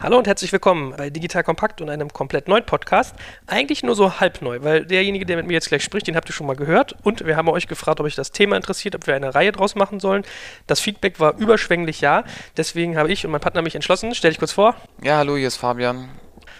Hallo und herzlich willkommen bei Digital Kompakt und einem komplett neuen Podcast. Eigentlich nur so halb neu, weil derjenige, der mit mir jetzt gleich spricht, den habt ihr schon mal gehört. Und wir haben euch gefragt, ob euch das Thema interessiert, ob wir eine Reihe draus machen sollen. Das Feedback war überschwänglich ja. Deswegen habe ich und mein Partner mich entschlossen. Stell dich kurz vor. Ja, hallo, hier ist Fabian.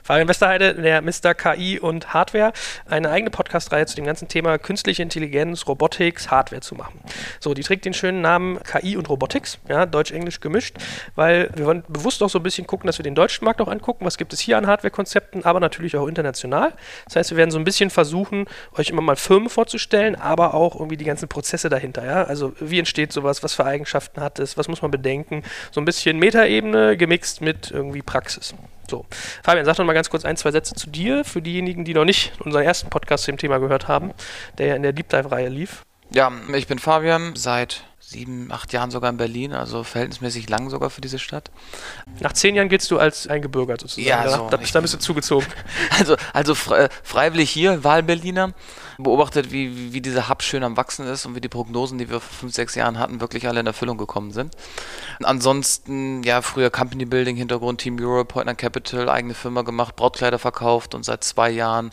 Fabian Westerheide, der Mr. KI und Hardware, eine eigene Podcast-Reihe zu dem ganzen Thema künstliche Intelligenz, Robotics, Hardware zu machen. So, die trägt den schönen Namen KI und Robotics, ja, Deutsch-Englisch gemischt, weil wir wollen bewusst auch so ein bisschen gucken, dass wir den deutschen Markt auch angucken, was gibt es hier an Hardware-Konzepten, aber natürlich auch international. Das heißt, wir werden so ein bisschen versuchen, euch immer mal Firmen vorzustellen, aber auch irgendwie die ganzen Prozesse dahinter, ja, also wie entsteht sowas, was für Eigenschaften hat es, was muss man bedenken, so ein bisschen Metaebene gemixt mit irgendwie Praxis. So, Fabian, sag doch mal ganz kurz ein, zwei Sätze zu dir, für diejenigen, die noch nicht unseren ersten Podcast zu dem Thema gehört haben, der ja in der Deep Dive-Reihe lief. Ja, ich bin Fabian, seit sieben, acht Jahren sogar in Berlin, also verhältnismäßig lang sogar für diese Stadt. Nach zehn Jahren giltst du als eingebürgert sozusagen. Ja, so, da, bist, da bist du zugezogen. Also, also freiwillig hier, Wahlberliner, beobachtet, wie, wie dieser Hub schön am Wachsen ist und wie die Prognosen, die wir vor fünf, sechs Jahren hatten, wirklich alle in Erfüllung gekommen sind. Ansonsten, ja, früher Company Building, Hintergrund Team Europe, Partner Capital, eigene Firma gemacht, Brautkleider verkauft und seit zwei Jahren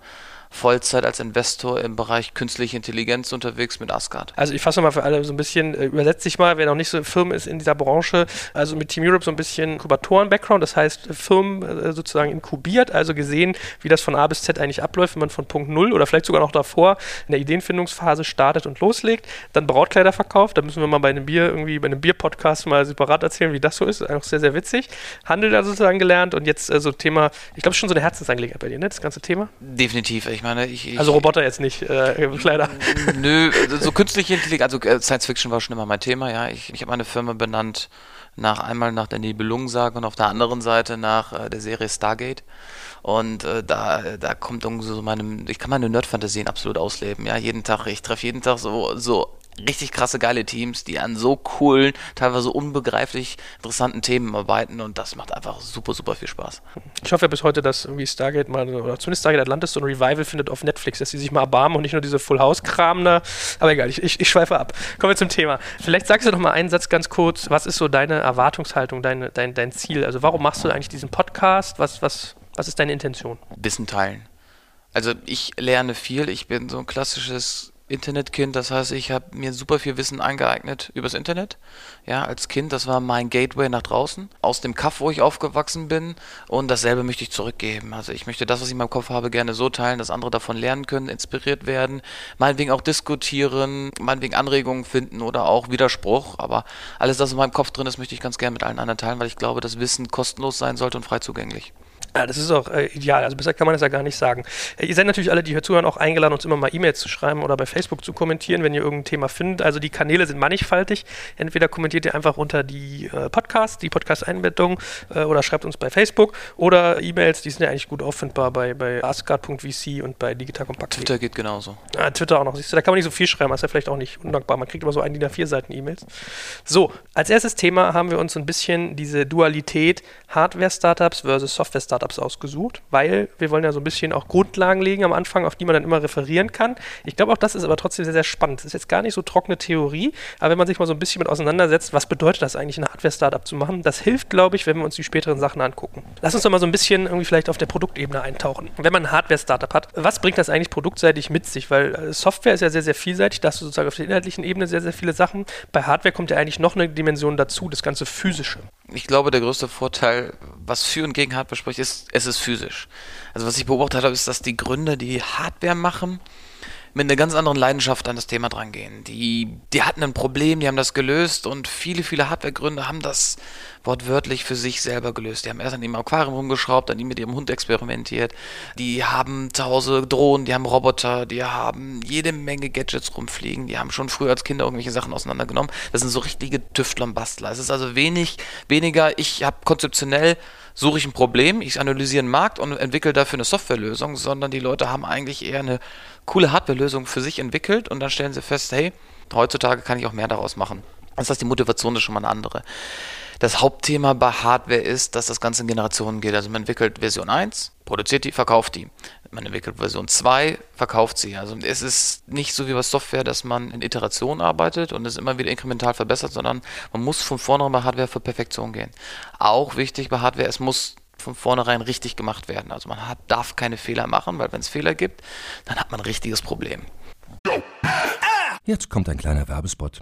Vollzeit als Investor im Bereich künstliche Intelligenz unterwegs mit Asgard. Also ich fasse mal für alle so ein bisschen, äh, übersetze ich mal, wer noch nicht so Firmen ist in dieser Branche, also mit Team Europe so ein bisschen Inkubatoren-Background, das heißt Firmen äh, sozusagen inkubiert, also gesehen, wie das von A bis Z eigentlich abläuft, wenn man von Punkt Null oder vielleicht sogar noch davor in der Ideenfindungsphase startet und loslegt, dann Brautkleider verkauft, da müssen wir mal bei einem Bier irgendwie, bei einem Bier-Podcast mal separat erzählen, wie das so ist, einfach sehr, sehr witzig. Handel da sozusagen gelernt und jetzt äh, so Thema, ich glaube schon so eine Herzensangelegenheit bei dir, ne, das ganze Thema? Definitiv, ich meine, ich, ich Also Roboter jetzt nicht, äh, leider. Nö, so künstliche Intelligenz, also äh, Science Fiction war schon immer mein Thema, ja. Ich, ich habe meine Firma benannt nach einmal nach der Nibelungensage und auf der anderen Seite nach äh, der Serie Stargate. Und äh, da, da kommt irgendwie so meine, ich kann meine Nerd-Fantasien absolut ausleben, ja. Jeden Tag, ich treffe jeden Tag so, so richtig krasse, geile Teams, die an so coolen, teilweise unbegreiflich interessanten Themen arbeiten und das macht einfach super, super viel Spaß. Ich hoffe ja bis heute, dass irgendwie Stargate mal, oder zumindest Stargate Atlantis so ein Revival findet auf Netflix, dass sie sich mal erbarmen und nicht nur diese Full House-Kram da. Aber egal, ich, ich, ich, schweife ab. Kommen wir zum Thema. Vielleicht sagst du doch mal einen Satz ganz kurz. Was ist so deine Erwartungshaltung, deine, dein, dein Ziel? Also warum machst du eigentlich diesen Podcast? Was, was, was ist deine Intention? Wissen teilen. Also ich lerne viel. Ich bin so ein klassisches Internetkind, das heißt, ich habe mir super viel Wissen angeeignet übers Internet. Ja, als Kind, das war mein Gateway nach draußen, aus dem Kaff, wo ich aufgewachsen bin. Und dasselbe möchte ich zurückgeben. Also ich möchte das, was ich in meinem Kopf habe, gerne so teilen, dass andere davon lernen können, inspiriert werden, meinetwegen auch diskutieren, meinetwegen Anregungen finden oder auch Widerspruch. Aber alles, was in meinem Kopf drin ist, möchte ich ganz gerne mit allen anderen teilen, weil ich glaube, dass Wissen kostenlos sein sollte und frei zugänglich. Ja, das ist auch äh, ideal. Also besser kann man das ja gar nicht sagen. Äh, ihr seid natürlich alle, die hier zuhören, auch eingeladen, uns immer mal E-Mails zu schreiben oder bei Facebook zu kommentieren, wenn ihr irgendein Thema findet. Also die Kanäle sind mannigfaltig. Entweder kommentiert ihr einfach unter die äh, Podcasts, die Podcast-Einbettung äh, oder schreibt uns bei Facebook oder E-Mails, die sind ja eigentlich gut auffindbar bei, bei asgard.vc und bei Digital Kompakt. Twitter geht genauso. Ja, Twitter auch noch. Siehst du, da kann man nicht so viel schreiben, das ist ja vielleicht auch nicht undankbar. Man kriegt immer so ein DIN A4 Seiten E-Mails. So, als erstes Thema haben wir uns ein bisschen diese Dualität Hardware-Startups versus Software-Startups ausgesucht weil wir wollen ja so ein bisschen auch Grundlagen legen am Anfang, auf die man dann immer referieren kann. Ich glaube auch, das ist aber trotzdem sehr, sehr spannend. Das ist jetzt gar nicht so trockene Theorie, aber wenn man sich mal so ein bisschen mit auseinandersetzt, was bedeutet das eigentlich, ein Hardware-Startup zu machen, das hilft, glaube ich, wenn wir uns die späteren Sachen angucken. Lass uns doch mal so ein bisschen irgendwie vielleicht auf der Produktebene eintauchen. Wenn man ein Hardware-Startup hat, was bringt das eigentlich produktseitig mit sich? Weil äh, Software ist ja sehr, sehr vielseitig, da hast du sozusagen auf der inhaltlichen Ebene sehr, sehr viele Sachen. Bei Hardware kommt ja eigentlich noch eine Dimension dazu, das ganze Physische. Ich glaube, der größte Vorteil, was für und gegen Hardware spricht, ist, es ist physisch. Also was ich beobachtet habe, ist, dass die Gründer, die Hardware machen, mit einer ganz anderen Leidenschaft an das Thema drangehen. Die, die hatten ein Problem, die haben das gelöst und viele, viele Hardware-Gründer haben das wortwörtlich für sich selber gelöst. Die haben erst an ihrem Aquarium rumgeschraubt, dann mit ihrem Hund experimentiert. Die haben zu Hause Drohnen, die haben Roboter, die haben jede Menge Gadgets rumfliegen. Die haben schon früher als Kinder irgendwelche Sachen auseinandergenommen. Das sind so richtige Tüftler und Bastler. Es ist also wenig, weniger, ich habe konzeptionell suche ich ein Problem, ich analysiere einen Markt und entwickle dafür eine Softwarelösung, sondern die Leute haben eigentlich eher eine coole Hardwarelösung für sich entwickelt und dann stellen sie fest, hey, heutzutage kann ich auch mehr daraus machen. Das heißt, die Motivation ist schon mal eine andere. Das Hauptthema bei Hardware ist, dass das Ganze in Generationen geht. Also man entwickelt Version 1, produziert die, verkauft die. Man entwickelt Version 2, verkauft sie. Also es ist nicht so wie bei Software, dass man in Iterationen arbeitet und es immer wieder inkremental verbessert, sondern man muss von vornherein bei Hardware für Perfektion gehen. Auch wichtig bei Hardware, es muss von vornherein richtig gemacht werden. Also man hat, darf keine Fehler machen, weil wenn es Fehler gibt, dann hat man ein richtiges Problem. Jetzt kommt ein kleiner Werbespot.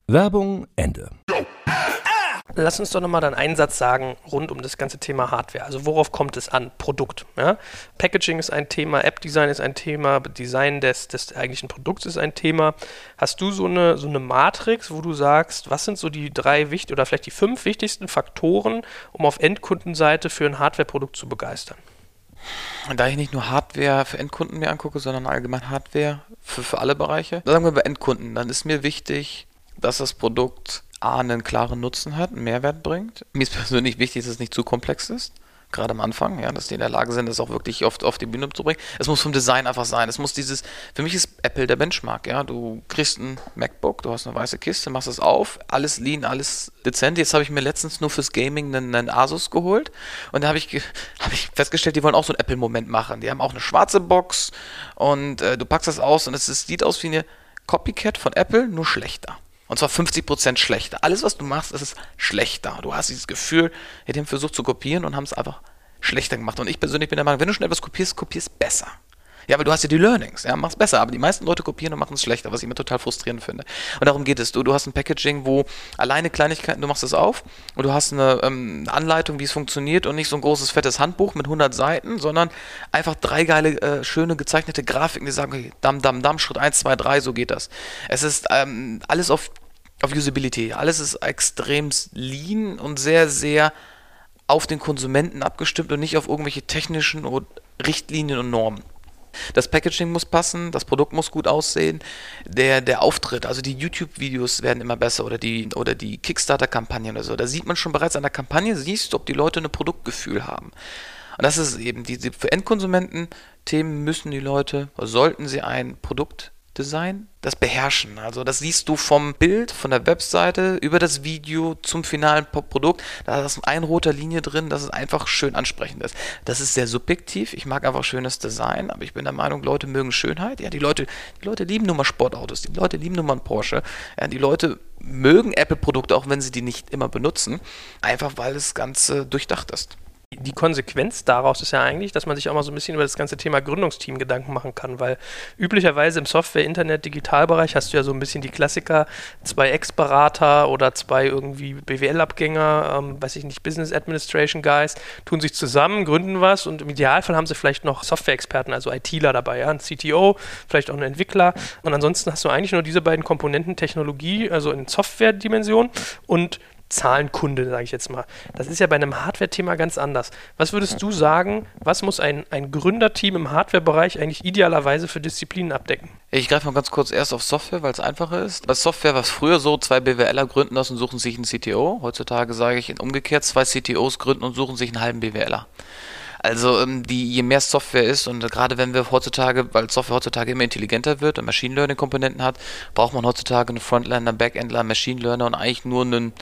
Werbung Ende. Lass uns doch nochmal dann einen Satz sagen rund um das ganze Thema Hardware. Also worauf kommt es an? Produkt. Ja? Packaging ist ein Thema, App-Design ist ein Thema, Design des, des eigentlichen Produkts ist ein Thema. Hast du so eine, so eine Matrix, wo du sagst, was sind so die drei wichtig oder vielleicht die fünf wichtigsten Faktoren, um auf Endkundenseite für ein Hardware-Produkt zu begeistern? Da ich nicht nur Hardware für Endkunden mir angucke, sondern allgemein Hardware für, für alle Bereiche. Sagen wir bei Endkunden, dann ist mir wichtig, dass das Produkt A, einen klaren Nutzen hat, einen Mehrwert bringt. Mir ist persönlich wichtig, dass es nicht zu komplex ist. Gerade am Anfang, ja, dass die in der Lage sind, das auch wirklich oft auf die Bühne zu bringen. Es muss vom Design einfach sein. Es muss dieses, für mich ist Apple der Benchmark, ja. Du kriegst ein MacBook, du hast eine weiße Kiste, machst es auf, alles lean, alles dezent. Jetzt habe ich mir letztens nur fürs Gaming einen, einen Asus geholt und da habe ich, hab ich festgestellt, die wollen auch so einen Apple-Moment machen. Die haben auch eine schwarze Box und äh, du packst das aus und es sieht aus wie eine Copycat von Apple, nur schlechter. Und zwar 50% schlechter. Alles, was du machst, ist schlechter. Du hast dieses Gefühl, die haben versucht zu kopieren und haben es einfach schlechter gemacht. Und ich persönlich bin der Meinung, wenn du schon etwas kopierst, kopierst besser. Ja, aber du hast ja die Learnings, ja, mach's besser. Aber die meisten Leute kopieren und machen es schlechter, was ich immer total frustrierend finde. Und darum geht es. Du, du hast ein Packaging, wo alleine Kleinigkeiten, du machst es auf und du hast eine ähm, Anleitung, wie es funktioniert und nicht so ein großes, fettes Handbuch mit 100 Seiten, sondern einfach drei geile, äh, schöne gezeichnete Grafiken, die sagen, okay, dam, dam, dam, Schritt 1, 2, 3, so geht das. Es ist ähm, alles auf auf Usability. Alles ist extrem lean und sehr, sehr auf den Konsumenten abgestimmt und nicht auf irgendwelche technischen Richtlinien und Normen. Das Packaging muss passen, das Produkt muss gut aussehen, der, der Auftritt, also die YouTube-Videos werden immer besser oder die, oder die Kickstarter-Kampagnen oder so. Da sieht man schon bereits an der Kampagne, siehst du, ob die Leute ein Produktgefühl haben. Und das ist eben, die, für Endkonsumenten Themen müssen die Leute, sollten sie ein Produkt Design, das Beherrschen. Also das siehst du vom Bild, von der Webseite über das Video zum finalen Produkt. Da ist eine rote Linie drin, dass es einfach schön ansprechend ist. Das ist sehr subjektiv. Ich mag einfach schönes Design, aber ich bin der Meinung, Leute mögen Schönheit. Ja, die Leute, die Leute lieben nun mal Sportautos, die Leute lieben nun mal Porsche. Ja, die Leute mögen Apple-Produkte, auch wenn sie die nicht immer benutzen, einfach weil das Ganze durchdacht ist die Konsequenz daraus ist ja eigentlich, dass man sich auch mal so ein bisschen über das ganze Thema Gründungsteam Gedanken machen kann, weil üblicherweise im Software-, Internet-, Digitalbereich hast du ja so ein bisschen die Klassiker, zwei Ex-Berater oder zwei irgendwie BWL-Abgänger, ähm, weiß ich nicht, Business Administration Guys, tun sich zusammen, gründen was und im Idealfall haben sie vielleicht noch Software-Experten, also ITler dabei, ja, ein CTO, vielleicht auch einen Entwickler und ansonsten hast du eigentlich nur diese beiden Komponenten Technologie, also in Software-Dimension und Zahlenkunde, sage ich jetzt mal. Das ist ja bei einem Hardware-Thema ganz anders. Was würdest du sagen, was muss ein, ein Gründerteam im Hardware-Bereich eigentlich idealerweise für Disziplinen abdecken? Ich greife mal ganz kurz erst auf Software, weil es einfacher ist. Bei Software war es früher so, zwei BWLer gründen das und suchen sich einen CTO. Heutzutage sage ich umgekehrt, zwei CTOs gründen und suchen sich einen halben BWLer. Also ähm, die, je mehr Software ist und gerade wenn wir heutzutage, weil Software heutzutage immer intelligenter wird und Machine Learning Komponenten hat, braucht man heutzutage einen Frontlander, Backendler, Machine Learner und eigentlich nur einen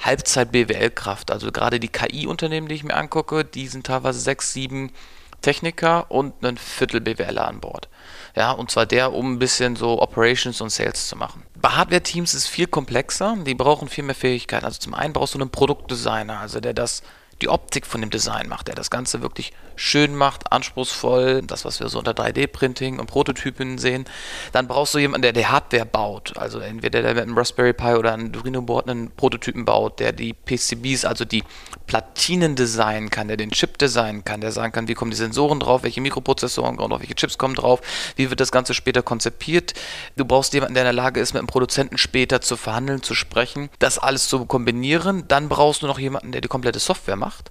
Halbzeit-BWL-Kraft. Also gerade die KI-Unternehmen, die ich mir angucke, die sind teilweise sechs, sieben Techniker und ein Viertel BWLer an Bord. Ja, und zwar der, um ein bisschen so Operations und Sales zu machen. Bei Hardware-Teams ist es viel komplexer, die brauchen viel mehr Fähigkeiten. Also zum einen brauchst du einen Produktdesigner, also der das die Optik von dem Design macht, der das Ganze wirklich schön macht, anspruchsvoll, das, was wir so unter 3D-Printing und Prototypen sehen. Dann brauchst du jemanden, der die Hardware baut. Also entweder der mit einem Raspberry Pi oder einem Arduino-Board einen Prototypen baut, der die PCBs, also die Platinen designen kann, der den Chip designen kann, der sagen kann, wie kommen die Sensoren drauf, welche Mikroprozessoren kommen drauf, welche Chips kommen drauf, wie wird das Ganze später konzipiert. Du brauchst jemanden, der in der Lage ist, mit dem Produzenten später zu verhandeln, zu sprechen, das alles zu kombinieren. Dann brauchst du noch jemanden, der die komplette Software macht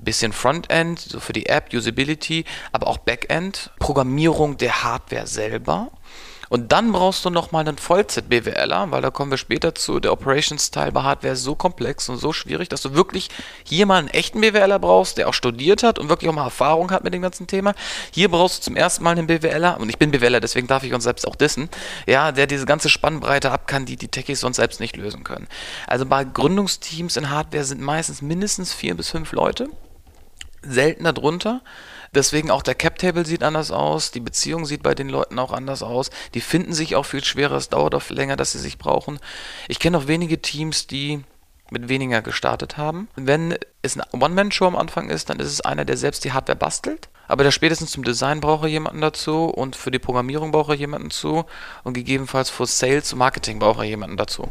bisschen Frontend, so für die App, Usability, aber auch Backend, Programmierung der Hardware selber. Und dann brauchst du nochmal einen Vollzeit-BWLer, weil da kommen wir später zu. Der Operations-Teil bei Hardware ist so komplex und so schwierig, dass du wirklich hier mal einen echten BWLer brauchst, der auch studiert hat und wirklich auch mal Erfahrung hat mit dem ganzen Thema. Hier brauchst du zum ersten Mal einen BWLer, und ich bin BWLer, deswegen darf ich uns selbst auch dissen, ja, der diese ganze Spannbreite ab kann, die die Techies sonst selbst nicht lösen können. Also bei Gründungsteams in Hardware sind meistens mindestens vier bis fünf Leute seltener drunter. Deswegen auch der Cap-Table sieht anders aus, die Beziehung sieht bei den Leuten auch anders aus. Die finden sich auch viel schwerer, es dauert auch länger, dass sie sich brauchen. Ich kenne auch wenige Teams, die mit weniger gestartet haben. Wenn es eine One-Man-Show am Anfang ist, dann ist es einer, der selbst die Hardware bastelt aber der spätestens zum Design braucht er jemanden dazu und für die Programmierung braucht er jemanden zu und gegebenenfalls für Sales und Marketing braucht er jemanden dazu.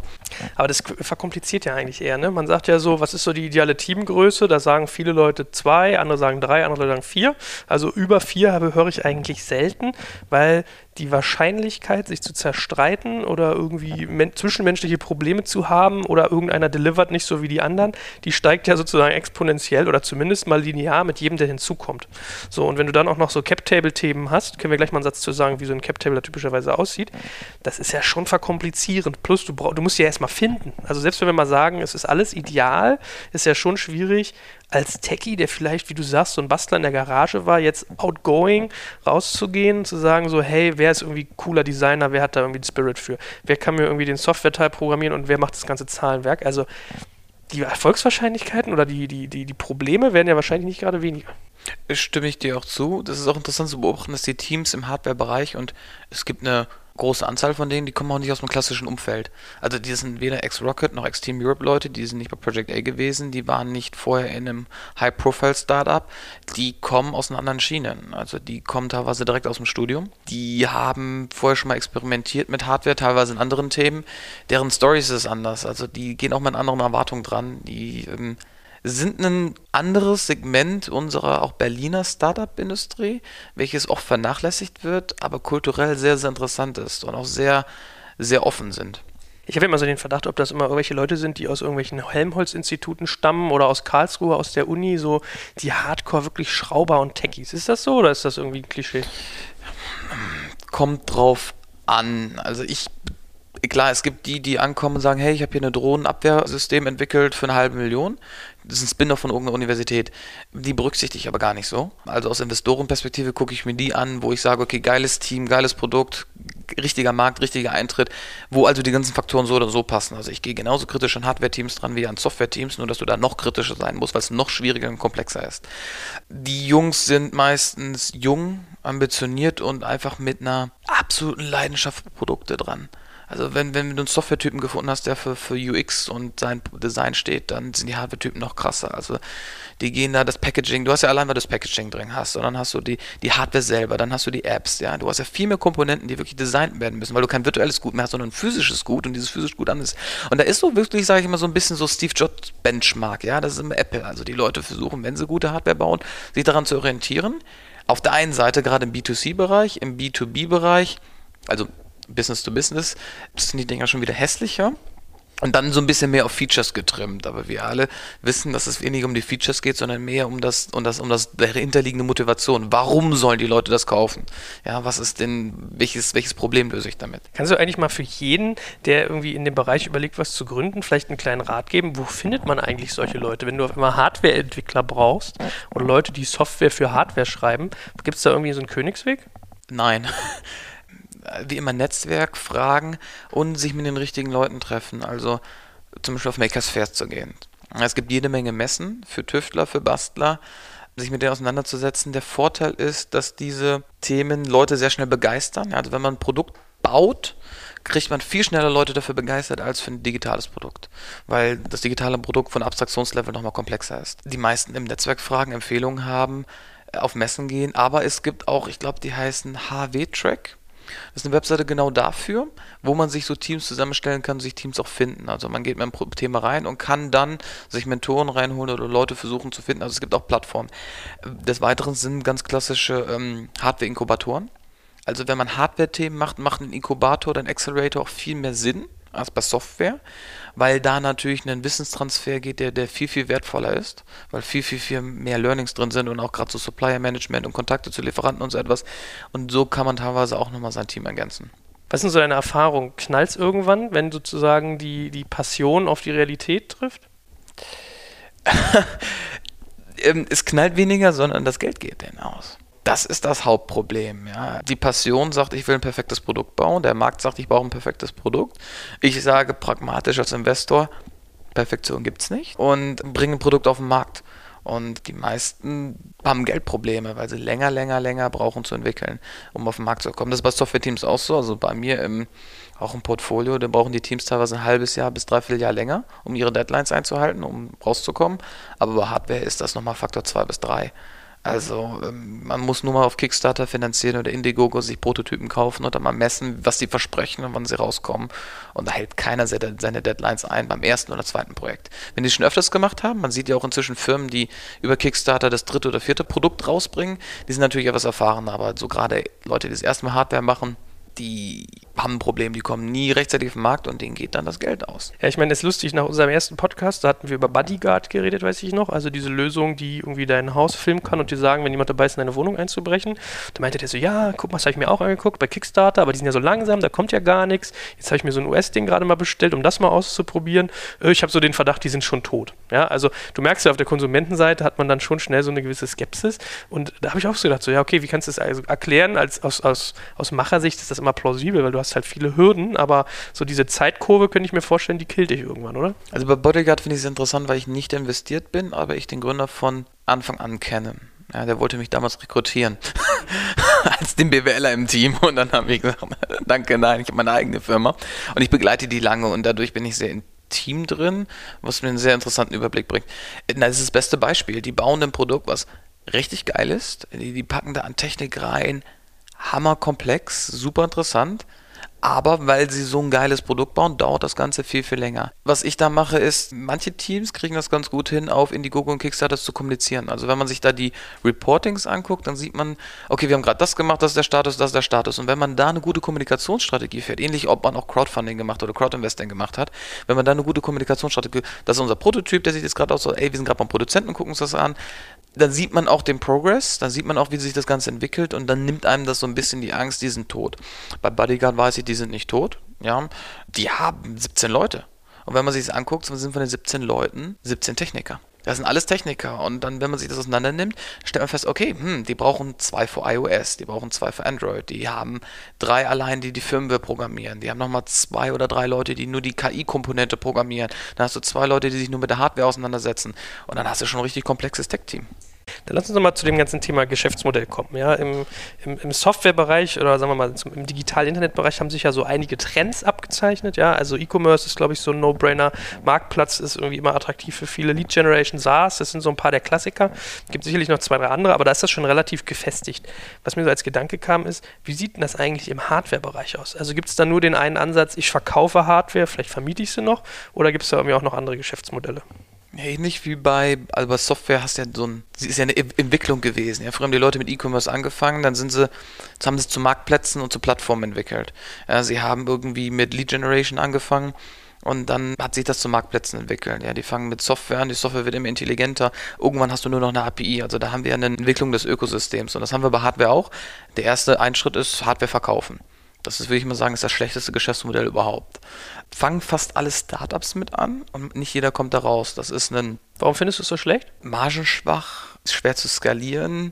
Aber das verkompliziert ja eigentlich eher, ne? Man sagt ja so, was ist so die ideale Teamgröße? Da sagen viele Leute zwei, andere sagen drei, andere sagen vier. Also über vier habe, höre ich eigentlich selten, weil die Wahrscheinlichkeit, sich zu zerstreiten oder irgendwie zwischenmenschliche Probleme zu haben oder irgendeiner delivert nicht so wie die anderen, die steigt ja sozusagen exponentiell oder zumindest mal linear mit jedem, der hinzukommt. So, und wenn du dann auch noch so Cap-Table-Themen hast, können wir gleich mal einen Satz zu sagen, wie so ein Cap-Table typischerweise aussieht, das ist ja schon verkomplizierend. Plus, du, brauch, du musst ja erstmal finden. Also selbst wenn wir mal sagen, es ist alles ideal, ist ja schon schwierig, als Techie, der vielleicht, wie du sagst, so ein Bastler in der Garage war, jetzt outgoing rauszugehen, zu sagen so, hey, wer ist irgendwie cooler Designer, wer hat da irgendwie den Spirit für? Wer kann mir irgendwie den Software-Teil programmieren und wer macht das ganze Zahlenwerk? Also die Erfolgswahrscheinlichkeiten oder die, die, die, die Probleme werden ja wahrscheinlich nicht gerade weniger. Stimme ich dir auch zu. Das ist auch interessant zu beobachten, dass die Teams im Hardware-Bereich und es gibt eine große Anzahl von denen, die kommen auch nicht aus dem klassischen Umfeld. Also die sind weder Ex-Rocket noch Ex-Team Europe Leute, die sind nicht bei Project A gewesen, die waren nicht vorher in einem High-Profile-Startup, die kommen aus einer anderen Schienen. Also die kommen teilweise direkt aus dem Studium. Die haben vorher schon mal experimentiert mit Hardware, teilweise in anderen Themen. Deren Stories ist anders. Also die gehen auch mit anderen Erwartungen dran. Die ähm, sind ein anderes Segment unserer auch Berliner Startup-Industrie, welches oft vernachlässigt wird, aber kulturell sehr, sehr interessant ist und auch sehr, sehr offen sind. Ich habe immer so den Verdacht, ob das immer irgendwelche Leute sind, die aus irgendwelchen Helmholtz-Instituten stammen oder aus Karlsruhe, aus der Uni, so die Hardcore wirklich Schrauber und Techies. Ist das so oder ist das irgendwie ein Klischee? Kommt drauf an. Also ich klar, es gibt die, die ankommen und sagen, hey, ich habe hier ein Drohnenabwehrsystem entwickelt für eine halbe Million. Das ist ein Spin-off von irgendeiner Universität. Die berücksichtige ich aber gar nicht so. Also aus Investorenperspektive gucke ich mir die an, wo ich sage, okay, geiles Team, geiles Produkt, richtiger Markt, richtiger Eintritt, wo also die ganzen Faktoren so oder so passen. Also ich gehe genauso kritisch an Hardware-Teams dran wie an Software-Teams, nur dass du da noch kritischer sein musst, weil es noch schwieriger und komplexer ist. Die Jungs sind meistens jung, ambitioniert und einfach mit einer absoluten Leidenschaft für Produkte dran. Also wenn, wenn du einen Software-Typen gefunden hast, der für, für UX und sein Design steht, dann sind die Hardware-Typen noch krasser. Also die gehen da das Packaging, du hast ja allein, weil du das Packaging drin hast, und dann hast du die, die Hardware selber, dann hast du die Apps, ja. Du hast ja viel mehr Komponenten, die wirklich designt werden müssen, weil du kein virtuelles Gut mehr hast, sondern ein physisches Gut und dieses physische Gut an ist. Und da ist so wirklich, sage ich mal, so ein bisschen so Steve Jobs Benchmark, ja. Das ist immer Apple. Also die Leute versuchen, wenn sie gute Hardware bauen, sich daran zu orientieren. Auf der einen Seite gerade im B2C-Bereich, im B2B-Bereich, also Business to Business, sind die Dinger schon wieder hässlicher. Und dann so ein bisschen mehr auf Features getrimmt. Aber wir alle wissen, dass es weniger um die Features geht, sondern mehr um das, um das, um das dahinterliegende Motivation. Warum sollen die Leute das kaufen? Ja, was ist denn, welches, welches Problem löse ich damit? Kannst du eigentlich mal für jeden, der irgendwie in dem Bereich überlegt, was zu gründen, vielleicht einen kleinen Rat geben? Wo findet man eigentlich solche Leute? Wenn du auf einmal Hardware-Entwickler brauchst oder Leute, die Software für Hardware schreiben, gibt es da irgendwie so einen Königsweg? Nein. wie immer Netzwerk fragen und sich mit den richtigen Leuten treffen. Also zum Beispiel auf Makers Fairs zu gehen. Es gibt jede Menge Messen für Tüftler, für Bastler, sich mit denen auseinanderzusetzen. Der Vorteil ist, dass diese Themen Leute sehr schnell begeistern. Also wenn man ein Produkt baut, kriegt man viel schneller Leute dafür begeistert als für ein digitales Produkt, weil das digitale Produkt von Abstraktionslevel nochmal komplexer ist. Die meisten im Netzwerk Fragen, Empfehlungen haben, auf Messen gehen. Aber es gibt auch, ich glaube, die heißen HW-Track. Das ist eine Webseite genau dafür, wo man sich so Teams zusammenstellen kann, sich Teams auch finden. Also man geht mit einem Thema rein und kann dann sich Mentoren reinholen oder Leute versuchen zu finden. Also es gibt auch Plattformen. Des Weiteren sind ganz klassische ähm, Hardware-Inkubatoren. Also wenn man Hardware-Themen macht, macht ein Inkubator oder ein Accelerator auch viel mehr Sinn als bei Software, weil da natürlich ein Wissenstransfer geht, der, der viel, viel wertvoller ist, weil viel, viel, viel mehr Learnings drin sind und auch gerade so Supplier Management und Kontakte zu Lieferanten und so etwas. Und so kann man teilweise auch nochmal sein Team ergänzen. Was sind so deine Erfahrungen? Knallt es irgendwann, wenn sozusagen die, die Passion auf die Realität trifft? Ähm, es knallt weniger, sondern das Geld geht denn aus. Das ist das Hauptproblem. Ja. Die Passion sagt, ich will ein perfektes Produkt bauen. Der Markt sagt, ich brauche ein perfektes Produkt. Ich sage pragmatisch als Investor, Perfektion gibt es nicht und bringe ein Produkt auf den Markt. Und die meisten haben Geldprobleme, weil sie länger, länger, länger brauchen zu entwickeln, um auf den Markt zu kommen. Das ist bei Software-Teams auch so. Also bei mir im, auch im Portfolio, da brauchen die Teams teilweise ein halbes Jahr bis dreiviertel Jahr länger, um ihre Deadlines einzuhalten, um rauszukommen. Aber bei Hardware ist das nochmal Faktor 2 bis 3. Also ähm, man muss nur mal auf Kickstarter finanzieren oder Indiegogo sich Prototypen kaufen und dann mal messen, was sie versprechen und wann sie rauskommen. Und da hält keiner seine Deadlines ein beim ersten oder zweiten Projekt. Wenn die schon öfters gemacht haben, man sieht ja auch inzwischen Firmen, die über Kickstarter das dritte oder vierte Produkt rausbringen, die sind natürlich etwas erfahrener, aber so gerade Leute, die das erste Mal Hardware machen, die haben ein Problem, die kommen nie rechtzeitig auf den Markt und denen geht dann das Geld aus. Ja, ich meine, es ist lustig, nach unserem ersten Podcast, da hatten wir über Bodyguard geredet, weiß ich noch, also diese Lösung, die irgendwie dein Haus filmen kann und dir sagen, wenn jemand dabei ist, in deine Wohnung einzubrechen. Da meinte der so, ja, guck mal, das habe ich mir auch angeguckt bei Kickstarter, aber die sind ja so langsam, da kommt ja gar nichts. Jetzt habe ich mir so ein US-Ding gerade mal bestellt, um das mal auszuprobieren. Äh, ich habe so den Verdacht, die sind schon tot. Ja, also du merkst ja, auf der Konsumentenseite hat man dann schon schnell so eine gewisse Skepsis und da habe ich auch so gedacht, so, ja, okay, wie kannst du das also erklären? Als, aus, aus, aus Machersicht ist das immer plausibel, weil du hast halt viele Hürden, aber so diese Zeitkurve könnte ich mir vorstellen, die killt dich irgendwann, oder? Also bei Bodyguard finde ich es interessant, weil ich nicht investiert bin, aber ich den Gründer von Anfang an kenne. Ja, der wollte mich damals rekrutieren. Als den BWLer im Team. Und dann habe ich gesagt, danke, nein, ich habe meine eigene Firma. Und ich begleite die lange und dadurch bin ich sehr intim drin, was mir einen sehr interessanten Überblick bringt. Das ist das beste Beispiel. Die bauen ein Produkt, was richtig geil ist. Die, die packen da an Technik rein. Hammerkomplex, super interessant. Aber weil sie so ein geiles Produkt bauen, dauert das Ganze viel, viel länger. Was ich da mache, ist, manche Teams kriegen das ganz gut hin, auf Indiegogo und Kickstarter zu kommunizieren. Also wenn man sich da die Reportings anguckt, dann sieht man, okay, wir haben gerade das gemacht, das ist der Status, das ist der Status. Und wenn man da eine gute Kommunikationsstrategie fährt, ähnlich ob man auch Crowdfunding gemacht oder Crowdinvesting gemacht hat, wenn man da eine gute Kommunikationsstrategie, das ist unser Prototyp, der sieht jetzt gerade aus so, ey, wir sind gerade beim Produzenten gucken uns das an, dann sieht man auch den Progress, dann sieht man auch, wie sich das Ganze entwickelt und dann nimmt einem das so ein bisschen die Angst, die sind tot. Bei Bodyguard weiß ich, die sind nicht tot, ja, die haben 17 Leute. Und wenn man sich das anguckt, sind von den 17 Leuten 17 Techniker. Das sind alles Techniker. Und dann, wenn man sich das auseinander nimmt, stellt man fest, okay, hm, die brauchen zwei für iOS, die brauchen zwei für Android, die haben drei allein, die die Firmware programmieren, die haben nochmal zwei oder drei Leute, die nur die KI-Komponente programmieren. Dann hast du zwei Leute, die sich nur mit der Hardware auseinandersetzen. Und dann hast du schon ein richtig komplexes Tech-Team. Dann lass uns nochmal zu dem ganzen Thema Geschäftsmodell kommen. Ja, Im, im, im Softwarebereich oder sagen wir mal zum, im digitalen Internetbereich haben sich ja so einige Trends abgezeichnet. Ja, also E-Commerce ist, glaube ich, so ein No-Brainer. Marktplatz ist irgendwie immer attraktiv für viele. Lead Generation, SaaS, das sind so ein paar der Klassiker. Gibt sicherlich noch zwei, drei andere, aber da ist das schon relativ gefestigt. Was mir so als Gedanke kam, ist, wie sieht denn das eigentlich im Hardware-Bereich aus? Also gibt es da nur den einen Ansatz, ich verkaufe Hardware, vielleicht vermiete ich sie noch, oder gibt es da irgendwie auch noch andere Geschäftsmodelle? Ähnlich wie bei, also bei Software hast du ja so ein, sie ist ja eine Entwicklung gewesen. Ja, früher haben die Leute mit E-Commerce angefangen, dann sind sie, haben sie zu Marktplätzen und zu Plattformen entwickelt. Ja, sie haben irgendwie mit Lead Generation angefangen und dann hat sich das zu Marktplätzen entwickelt. Ja, die fangen mit Software an, die Software wird immer intelligenter. Irgendwann hast du nur noch eine API. Also da haben wir eine Entwicklung des Ökosystems und das haben wir bei Hardware auch. Der erste Einschritt ist Hardware verkaufen. Das ist, würde ich mal sagen, ist das schlechteste Geschäftsmodell überhaupt. Fangen fast alle Startups mit an und nicht jeder kommt da raus. Das ist ein. Warum findest du es so schlecht? Margenschwach, schwer zu skalieren.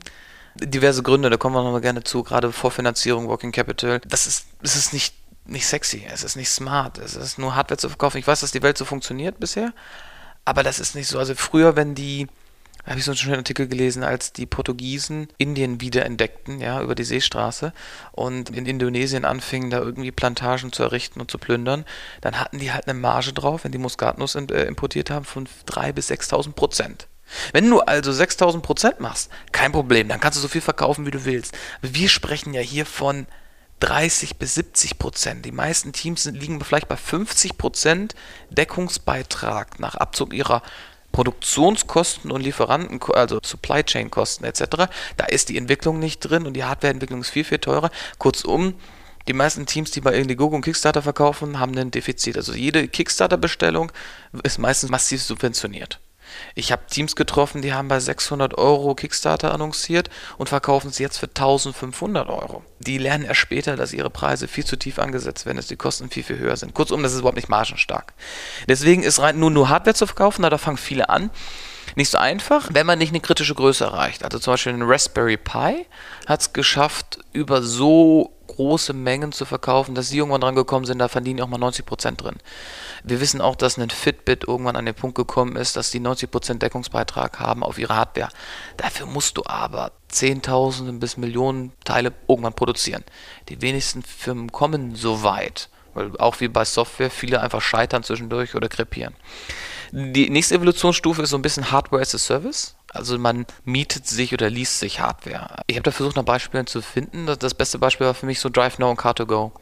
Diverse Gründe, da kommen wir nochmal gerne zu, gerade Vorfinanzierung, Working Capital. Das ist, das ist nicht, nicht sexy, es ist nicht smart, es ist nur Hardware zu verkaufen. Ich weiß, dass die Welt so funktioniert bisher, aber das ist nicht so. Also früher, wenn die habe ich so einen schönen Artikel gelesen, als die Portugiesen Indien wiederentdeckten, ja, über die Seestraße und in Indonesien anfingen, da irgendwie Plantagen zu errichten und zu plündern, dann hatten die halt eine Marge drauf, wenn die Muskatnuss äh, importiert haben, von 3.000 bis 6.000 Prozent. Wenn du also 6000 Prozent machst, kein Problem, dann kannst du so viel verkaufen, wie du willst. Wir sprechen ja hier von 30 bis 70 Prozent. Die meisten Teams liegen vielleicht bei 50 Prozent Deckungsbeitrag nach Abzug ihrer Produktionskosten und Lieferanten, also Supply Chain Kosten etc. Da ist die Entwicklung nicht drin und die Hardwareentwicklung ist viel, viel teurer. Kurzum, die meisten Teams, die bei Indiegogo und Kickstarter verkaufen, haben ein Defizit. Also jede Kickstarter-Bestellung ist meistens massiv subventioniert. Ich habe Teams getroffen, die haben bei 600 Euro Kickstarter annonciert und verkaufen es jetzt für 1500 Euro. Die lernen erst später, dass ihre Preise viel zu tief angesetzt werden, dass die Kosten viel, viel höher sind. Kurzum, das ist überhaupt nicht margenstark. Deswegen ist rein nur, nur Hardware zu verkaufen, da fangen viele an. Nicht so einfach, wenn man nicht eine kritische Größe erreicht. Also zum Beispiel ein Raspberry Pi hat es geschafft, über so große Mengen zu verkaufen, dass sie irgendwann dran gekommen sind, da verdienen die auch mal 90% drin. Wir wissen auch, dass ein Fitbit irgendwann an den Punkt gekommen ist, dass die 90% Deckungsbeitrag haben auf ihre Hardware. Dafür musst du aber Zehntausende bis Millionen Teile irgendwann produzieren. Die wenigsten Firmen kommen so weit, weil auch wie bei Software viele einfach scheitern zwischendurch oder krepieren. Die nächste Evolutionsstufe ist so ein bisschen Hardware as a Service. Also man mietet sich oder liest sich Hardware. Ich habe da versucht, nach Beispielen zu finden. Das beste Beispiel war für mich so DriveNow und Car2Go.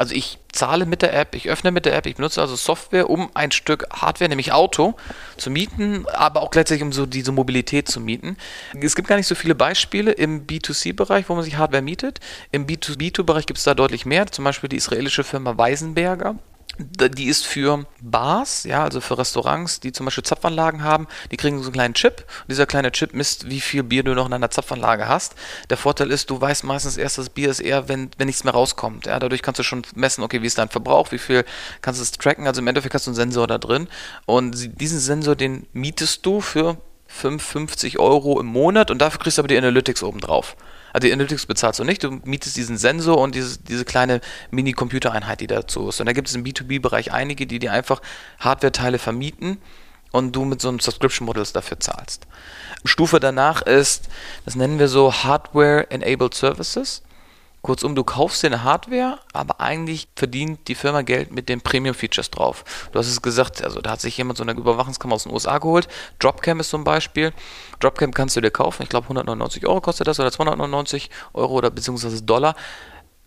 Also ich zahle mit der App, ich öffne mit der App, ich benutze also Software, um ein Stück Hardware, nämlich Auto, zu mieten, aber auch gleichzeitig um so diese Mobilität zu mieten. Es gibt gar nicht so viele Beispiele im B2C-Bereich, wo man sich Hardware mietet. Im B2B2-Bereich gibt es da deutlich mehr, zum Beispiel die israelische Firma Weisenberger die ist für Bars, ja, also für Restaurants, die zum Beispiel Zapfanlagen haben, die kriegen so einen kleinen Chip. Und dieser kleine Chip misst, wie viel Bier du noch in einer Zapfanlage hast. Der Vorteil ist, du weißt meistens erst, das Bier ist eher, wenn, wenn nichts mehr rauskommt. Ja, dadurch kannst du schon messen, okay, wie ist dein Verbrauch, wie viel kannst du es tracken. Also im Endeffekt hast du einen Sensor da drin. Und diesen Sensor, den mietest du für 55 Euro im Monat und dafür kriegst du aber die Analytics oben drauf. Also die Analytics bezahlst du nicht, du mietest diesen Sensor und diese, diese kleine Mini-Computereinheit, die dazu ist. Und da gibt es im B2B-Bereich einige, die dir einfach Hardware-Teile vermieten und du mit so einem Subscription-Models dafür zahlst. Stufe danach ist, das nennen wir so Hardware-Enabled Services. Kurzum, du kaufst dir eine Hardware, aber eigentlich verdient die Firma Geld mit den Premium-Features drauf. Du hast es gesagt, also da hat sich jemand so eine Überwachungskamera aus den USA geholt. Dropcam ist ein Beispiel. Dropcam kannst du dir kaufen. Ich glaube 199 Euro kostet das oder 299 Euro oder beziehungsweise Dollar.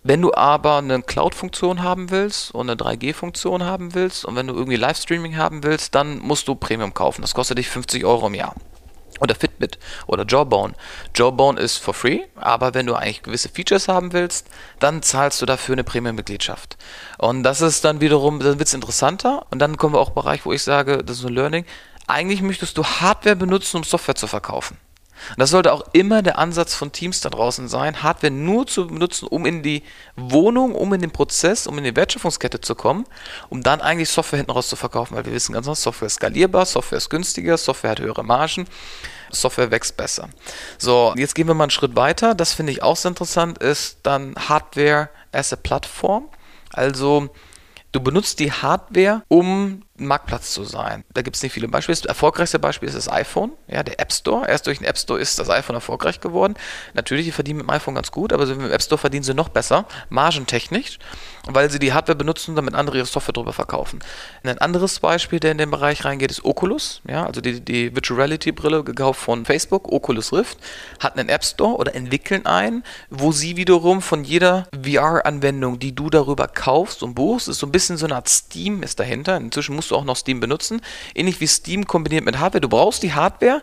Wenn du aber eine Cloud-Funktion haben willst und eine 3G-Funktion haben willst und wenn du irgendwie Livestreaming haben willst, dann musst du Premium kaufen. Das kostet dich 50 Euro im Jahr oder Fitbit oder Jawbone. Jawbone ist for free, aber wenn du eigentlich gewisse Features haben willst, dann zahlst du dafür eine Premium-Mitgliedschaft. Und das ist dann wiederum, dann wird es interessanter und dann kommen wir auch im Bereich, wo ich sage, das ist ein Learning. Eigentlich möchtest du Hardware benutzen, um Software zu verkaufen. Und das sollte auch immer der Ansatz von Teams da draußen sein, Hardware nur zu benutzen, um in die Wohnung, um in den Prozess, um in die Wertschöpfungskette zu kommen, um dann eigentlich Software hinten raus zu verkaufen, weil wir wissen ganz genau, Software ist skalierbar, Software ist günstiger, Software hat höhere Margen, Software wächst besser. So, jetzt gehen wir mal einen Schritt weiter. Das finde ich auch sehr interessant, ist dann Hardware as a Plattform. Also Du benutzt die Hardware, um Marktplatz zu sein. Da gibt es nicht viele Beispiele. Das erfolgreichste Beispiel ist das iPhone, ja, der App Store. Erst durch den App Store ist das iPhone erfolgreich geworden. Natürlich, die verdienen mit dem iPhone ganz gut, aber im App Store verdienen sie noch besser, margentechnisch, weil sie die Hardware benutzen, damit andere ihre Software drüber verkaufen. Ein anderes Beispiel, der in den Bereich reingeht, ist Oculus, ja, also die, die Virtual Reality Brille gekauft von Facebook, Oculus Rift, hat einen App Store oder entwickeln einen, wo sie wiederum von jeder VR-Anwendung, die du darüber kaufst und buchst, ist so ein bisschen so eine Art Steam ist dahinter. Inzwischen musst du auch noch Steam benutzen. Ähnlich wie Steam kombiniert mit Hardware. Du brauchst die Hardware,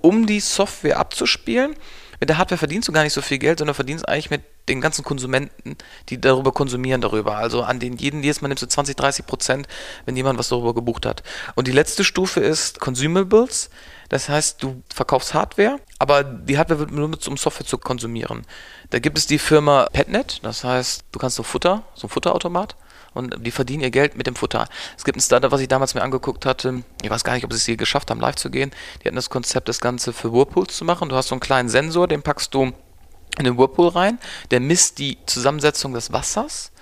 um die Software abzuspielen. Mit der Hardware verdienst du gar nicht so viel Geld, sondern verdienst eigentlich mit den ganzen Konsumenten, die darüber konsumieren darüber. Also an den jeden, jedes Mal nimmst du 20, 30 Prozent, wenn jemand was darüber gebucht hat. Und die letzte Stufe ist Consumables. Das heißt, du verkaufst Hardware, aber die Hardware wird benutzt, um Software zu konsumieren. Da gibt es die Firma Petnet, das heißt, du kannst so Futter, so ein Futterautomat, und die verdienen ihr Geld mit dem Futter. Es gibt ein Startup, was ich damals mir angeguckt hatte, ich weiß gar nicht, ob sie es hier geschafft haben, live zu gehen. Die hatten das Konzept, das Ganze für Whirlpools zu machen. Du hast so einen kleinen Sensor, den packst du in den Whirlpool rein, der misst die Zusammensetzung des Wassers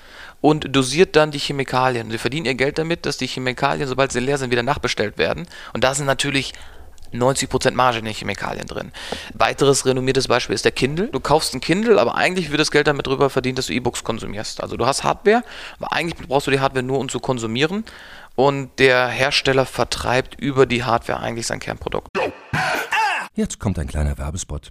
und dosiert dann die Chemikalien. Sie verdienen ihr Geld damit, dass die Chemikalien, sobald sie leer sind, wieder nachbestellt werden. Und da sind natürlich 90% Marge in den Chemikalien drin. Weiteres renommiertes Beispiel ist der Kindle. Du kaufst ein Kindle, aber eigentlich wird das Geld damit drüber verdient, dass du E-Books konsumierst. Also du hast Hardware, aber eigentlich brauchst du die Hardware nur, um zu konsumieren. und der Hersteller vertreibt über die Hardware eigentlich sein Kernprodukt. Jetzt kommt ein kleiner Werbespot.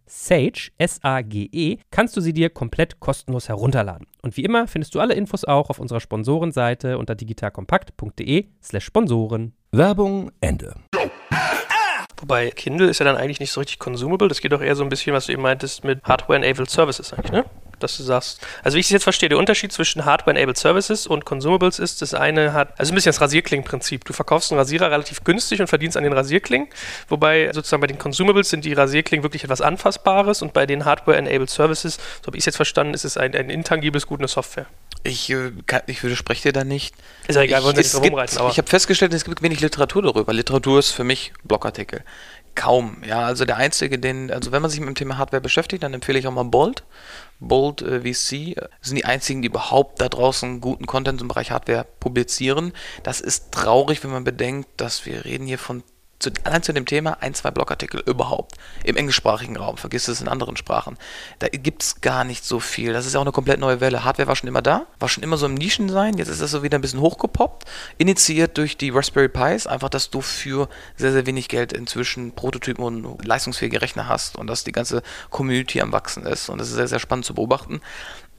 Sage, S-A-G-E, kannst du sie dir komplett kostenlos herunterladen. Und wie immer findest du alle Infos auch auf unserer Sponsorenseite unter digitalkompakt.de slash Sponsoren. Werbung Ende. Wobei Kindle ist ja dann eigentlich nicht so richtig consumable. Das geht doch eher so ein bisschen, was du eben meintest, mit Hardware-Enabled Services eigentlich, ne? Dass du sagst, also wie ich es jetzt verstehe, der Unterschied zwischen Hardware-Enabled Services und Consumables ist, das eine hat, also ein bisschen das Rasierklingen-Prinzip. Du verkaufst einen Rasierer relativ günstig und verdienst an den Rasierklingen, wobei sozusagen bei den Consumables sind die Rasierklingen wirklich etwas Anfassbares und bei den Hardware-Enabled Services, so habe ich es jetzt verstanden, ist es ein, ein intangibles Gut, eine Software. Ich, äh, kann, ich widerspreche dir da nicht. Ist ja egal, wollen ich, nicht rumreiten, aber ich habe festgestellt, es gibt wenig Literatur darüber. Literatur ist für mich Blogartikel. Kaum, ja. Also der einzige, den, also wenn man sich mit dem Thema Hardware beschäftigt, dann empfehle ich auch mal Bold. Bold äh, VC sind die einzigen, die überhaupt da draußen guten Content im Bereich Hardware publizieren. Das ist traurig, wenn man bedenkt, dass wir reden hier von zu, allein zu dem Thema ein, zwei Blogartikel überhaupt im englischsprachigen Raum. Vergiss es in anderen Sprachen. Da gibt es gar nicht so viel. Das ist ja auch eine komplett neue Welle. Hardware war schon immer da, war schon immer so im Nischensein. Jetzt ist das so wieder ein bisschen hochgepoppt. Initiiert durch die Raspberry Pis. Einfach, dass du für sehr, sehr wenig Geld inzwischen Prototypen und leistungsfähige Rechner hast und dass die ganze Community am Wachsen ist. Und das ist sehr, sehr spannend zu beobachten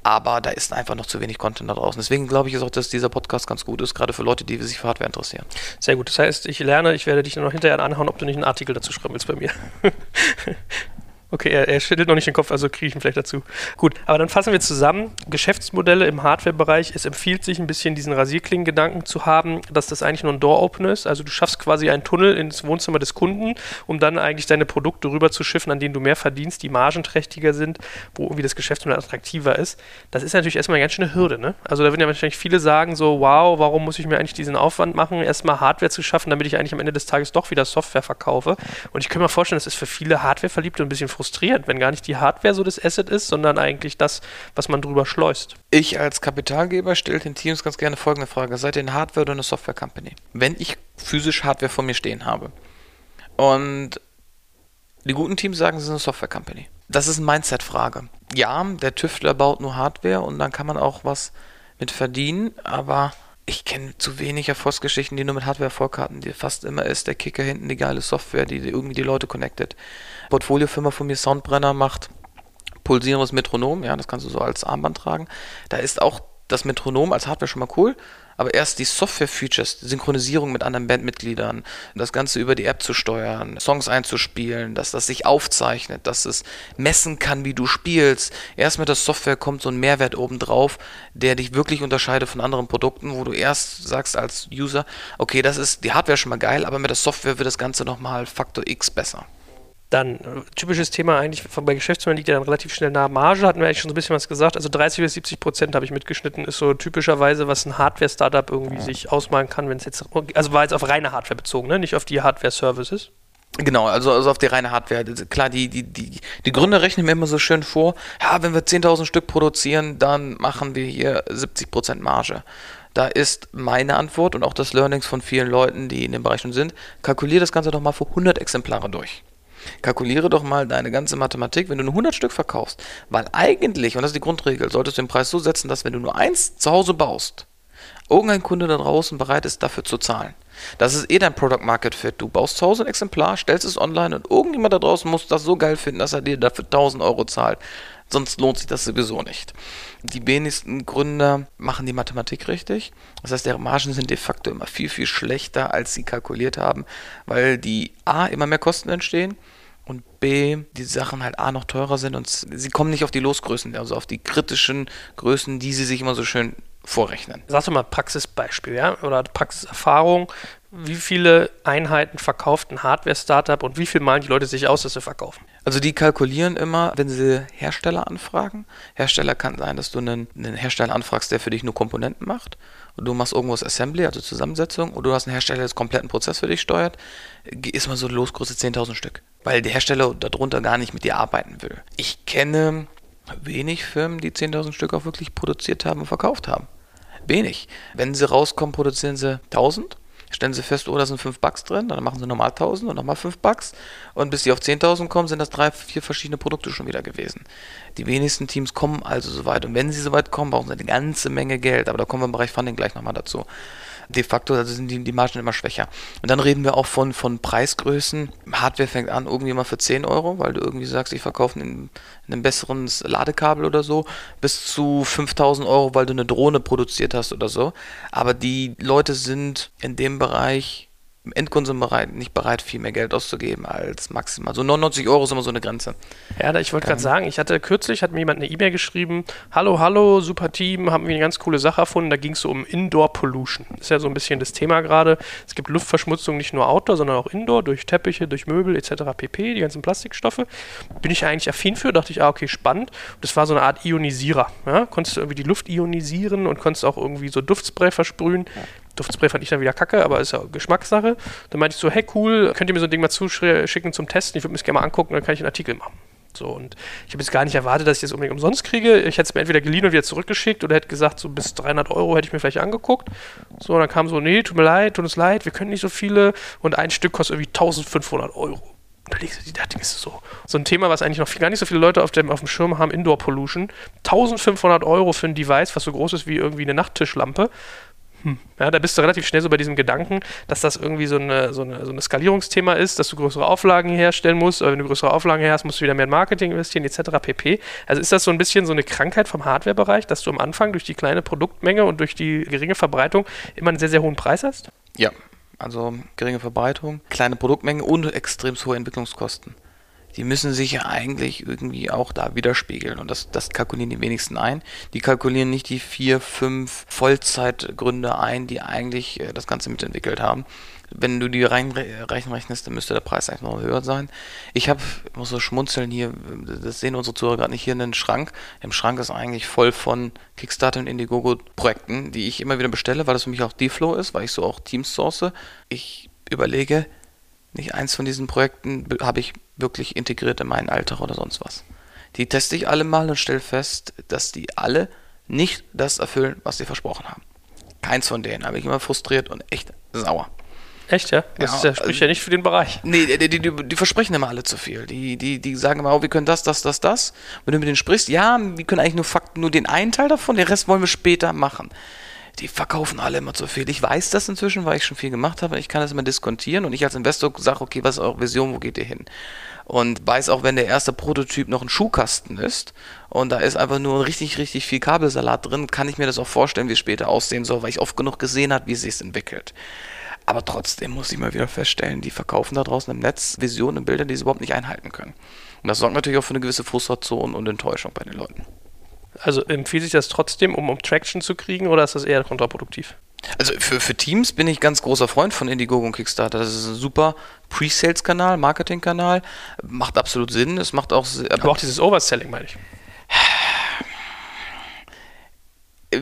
aber da ist einfach noch zu wenig Content da draußen. Deswegen glaube ich auch, dass dieser Podcast ganz gut ist, gerade für Leute, die sich für Hardware interessieren. Sehr gut. Das heißt, ich lerne, ich werde dich noch hinterher anhauen, ob du nicht einen Artikel dazu schreiben willst bei mir. Okay, er, er, schüttelt noch nicht den Kopf, also kriege ich ihn vielleicht dazu. Gut, aber dann fassen wir zusammen. Geschäftsmodelle im Hardware-Bereich. Es empfiehlt sich ein bisschen diesen Rasierklingen-Gedanken zu haben, dass das eigentlich nur ein Door-Opener ist. Also du schaffst quasi einen Tunnel ins Wohnzimmer des Kunden, um dann eigentlich deine Produkte rüber zu schiffen, an denen du mehr verdienst, die margenträchtiger sind, wo irgendwie das Geschäftsmodell attraktiver ist. Das ist natürlich erstmal eine ganz schöne Hürde. Ne? Also da würden ja wahrscheinlich viele sagen so, wow, warum muss ich mir eigentlich diesen Aufwand machen, erstmal Hardware zu schaffen, damit ich eigentlich am Ende des Tages doch wieder Software verkaufe. Und ich kann mir vorstellen, das ist für viele Hardware-Verliebte ein bisschen frustrierend frustrierend, wenn gar nicht die Hardware so das Asset ist, sondern eigentlich das, was man drüber schleust. Ich als Kapitalgeber stelle den Teams ganz gerne folgende Frage. Seid ihr eine Hardware oder eine Software-Company? Wenn ich physisch Hardware vor mir stehen habe und die guten Teams sagen, sie sind eine Software-Company. Das ist eine Mindset-Frage. Ja, der Tüftler baut nur Hardware und dann kann man auch was mit verdienen, aber ich kenne zu wenig Erfolgsgeschichten, die nur mit Hardware Erfolg. Die fast immer ist der Kicker hinten die geile Software, die irgendwie die Leute connectet. Portfoliofirma von mir Soundbrenner macht pulsierendes Metronom, ja, das kannst du so als Armband tragen. Da ist auch das Metronom als Hardware schon mal cool, aber erst die Software-Features, die Synchronisierung mit anderen Bandmitgliedern, das Ganze über die App zu steuern, Songs einzuspielen, dass das sich aufzeichnet, dass es messen kann, wie du spielst. Erst mit der Software kommt so ein Mehrwert obendrauf, der dich wirklich unterscheidet von anderen Produkten, wo du erst sagst als User, okay, das ist die Hardware schon mal geil, aber mit der Software wird das Ganze nochmal Faktor X besser. Dann, äh, typisches Thema eigentlich bei Geschäftsführern liegt ja dann relativ schnell nahe Marge, hatten wir eigentlich schon so ein bisschen was gesagt. Also 30 bis 70 Prozent habe ich mitgeschnitten, ist so typischerweise, was ein Hardware-Startup irgendwie sich ausmalen kann, wenn es jetzt, also war jetzt auf reine Hardware bezogen, ne? nicht auf die Hardware-Services. Genau, also, also auf die reine Hardware. Klar, die, die, die, die Gründer rechnen mir immer so schön vor, ja, wenn wir 10.000 Stück produzieren, dann machen wir hier 70% Marge. Da ist meine Antwort und auch das Learnings von vielen Leuten, die in dem Bereich schon sind, kalkuliere das Ganze doch mal für 100 Exemplare durch. Kalkuliere doch mal deine ganze Mathematik, wenn du nur 100 Stück verkaufst. Weil eigentlich, und das ist die Grundregel, solltest du den Preis so setzen, dass wenn du nur eins zu Hause baust irgendein Kunde da draußen bereit ist, dafür zu zahlen. Das ist eh dein Product Market Fit. Du baust zu Hause ein Exemplar, stellst es online und irgendjemand da draußen muss das so geil finden, dass er dir dafür 1000 Euro zahlt. Sonst lohnt sich das sowieso nicht. Die wenigsten Gründer machen die Mathematik richtig. Das heißt, deren Margen sind de facto immer viel, viel schlechter, als sie kalkuliert haben, weil die A immer mehr Kosten entstehen und B, die Sachen halt A noch teurer sind und sie kommen nicht auf die Losgrößen, also auf die kritischen Größen, die sie sich immer so schön vorrechnen. Sag doch mal Praxisbeispiel, ja, oder Praxiserfahrung. Wie viele Einheiten verkauft ein Hardware-Startup und wie viel malen die Leute sich aus, dass sie verkaufen? Also die kalkulieren immer, wenn sie Hersteller anfragen. Hersteller kann sein, dass du einen, einen Hersteller anfragst, der für dich nur Komponenten macht. Und du machst irgendwo das Assembly, also Zusammensetzung, oder du hast einen Hersteller, der den kompletten Prozess für dich steuert. Ist mal so Losgröße 10.000 Stück. Weil der Hersteller darunter gar nicht mit dir arbeiten will. Ich kenne wenig Firmen, die 10.000 Stück auch wirklich produziert haben und verkauft haben. Wenig. Wenn sie rauskommen, produzieren sie 1000 stellen sie fest, oh, da sind 5 Bucks drin, dann machen sie nochmal 1000 und nochmal 5 Bucks und bis sie auf 10.000 kommen, sind das drei, vier verschiedene Produkte schon wieder gewesen. Die wenigsten Teams kommen also so weit und wenn sie so weit kommen, brauchen sie eine ganze Menge Geld, aber da kommen wir im Bereich Funding gleich nochmal dazu de facto also sind die, die Margen immer schwächer. Und dann reden wir auch von, von Preisgrößen. Hardware fängt an irgendwie mal für 10 Euro, weil du irgendwie sagst, ich verkaufe ein, ein besseres Ladekabel oder so, bis zu 5000 Euro, weil du eine Drohne produziert hast oder so. Aber die Leute sind in dem Bereich im Endkonsumbereit nicht bereit, viel mehr Geld auszugeben als maximal. So 99 Euro ist immer so eine Grenze. Ja, ich wollte gerade sagen, ich hatte kürzlich, hat mir jemand eine E-Mail geschrieben, hallo, hallo, super Team, haben wir eine ganz coole Sache erfunden, da ging es so um Indoor Pollution. Das ist ja so ein bisschen das Thema gerade. Es gibt Luftverschmutzung nicht nur Outdoor, sondern auch Indoor, durch Teppiche, durch Möbel etc. pp, die ganzen Plastikstoffe. Bin ich ja eigentlich affin für, dachte ich, ah, okay, spannend. das war so eine Art Ionisierer. Ja? Konntest du irgendwie die Luft ionisieren und konntest auch irgendwie so Duftspray versprühen. Duftspray fand ich dann wieder kacke, aber ist ja Geschmackssache. Dann meinte ich so, hey cool, könnt ihr mir so ein Ding mal zuschicken zum Testen? Ich würde mir das gerne mal angucken, dann kann ich einen Artikel machen. So, und ich habe jetzt gar nicht erwartet, dass ich das unbedingt umsonst kriege. Ich hätte es mir entweder geliehen und wieder zurückgeschickt oder hätte gesagt, so bis 300 Euro hätte ich mir vielleicht angeguckt. So, und dann kam so, nee, tut mir leid, tut uns leid, wir können nicht so viele. Und ein Stück kostet irgendwie 1500 Euro. Da legst du die, da denkst du so, so ein Thema, was eigentlich noch gar nicht so viele Leute auf dem, auf dem Schirm haben, Indoor Pollution. 1500 Euro für ein Device, was so groß ist wie irgendwie eine Nachttischlampe. Ja, da bist du relativ schnell so bei diesem Gedanken, dass das irgendwie so, eine, so, eine, so ein Skalierungsthema ist, dass du größere Auflagen herstellen musst, wenn du größere Auflagen her hast, musst du wieder mehr in Marketing investieren, etc. pp. Also ist das so ein bisschen so eine Krankheit vom Hardware-Bereich, dass du am Anfang durch die kleine Produktmenge und durch die geringe Verbreitung immer einen sehr, sehr hohen Preis hast? Ja, also geringe Verbreitung, kleine Produktmenge und extrem hohe Entwicklungskosten die müssen sich ja eigentlich irgendwie auch da widerspiegeln. Und das, das kalkulieren die wenigsten ein. Die kalkulieren nicht die vier, fünf Vollzeitgründe ein, die eigentlich äh, das Ganze mitentwickelt haben. Wenn du die rein, reinrechnest, dann müsste der Preis eigentlich noch höher sein. Ich habe, muss so schmunzeln hier, das sehen unsere Zuhörer gerade nicht hier, einen Schrank. Im Schrank ist eigentlich voll von Kickstarter und Indiegogo-Projekten, die ich immer wieder bestelle, weil das für mich auch D-Flow ist, weil ich so auch Teams source. Ich überlege, nicht eins von diesen Projekten habe ich wirklich integriert in meinen Alltag oder sonst was. Die teste ich alle mal und stelle fest, dass die alle nicht das erfüllen, was sie versprochen haben. Keins von denen. Da bin ich immer frustriert und echt sauer. Echt, ja? Das ja, ist ja, spricht also, ja nicht für den Bereich. Nee, die, die, die, die, versprechen immer alle zu viel. Die, die, die sagen immer, oh, wir können das, das, das, das. Wenn du mit denen sprichst, ja, wir können eigentlich nur Fakten, nur den einen Teil davon, den Rest wollen wir später machen die verkaufen alle immer zu viel. Ich weiß das inzwischen, weil ich schon viel gemacht habe. Ich kann das immer diskontieren und ich als Investor sage, okay, was ist eure Vision, wo geht ihr hin? Und weiß auch, wenn der erste Prototyp noch ein Schuhkasten ist und da ist einfach nur richtig, richtig viel Kabelsalat drin, kann ich mir das auch vorstellen, wie es später aussehen soll, weil ich oft genug gesehen habe, wie es sich entwickelt. Aber trotzdem muss ich mal wieder feststellen, die verkaufen da draußen im Netz Visionen und Bilder, die sie überhaupt nicht einhalten können. Und das sorgt natürlich auch für eine gewisse Frustration und Enttäuschung bei den Leuten. Also empfiehlt sich das trotzdem, um, um Traction zu kriegen, oder ist das eher kontraproduktiv? Also für, für Teams bin ich ganz großer Freund von Indiegogo und Kickstarter. Das ist ein super Pre-Sales-Kanal, Marketing-Kanal. Macht absolut Sinn. Es macht auch. Aber auch dieses Overselling, meine ich.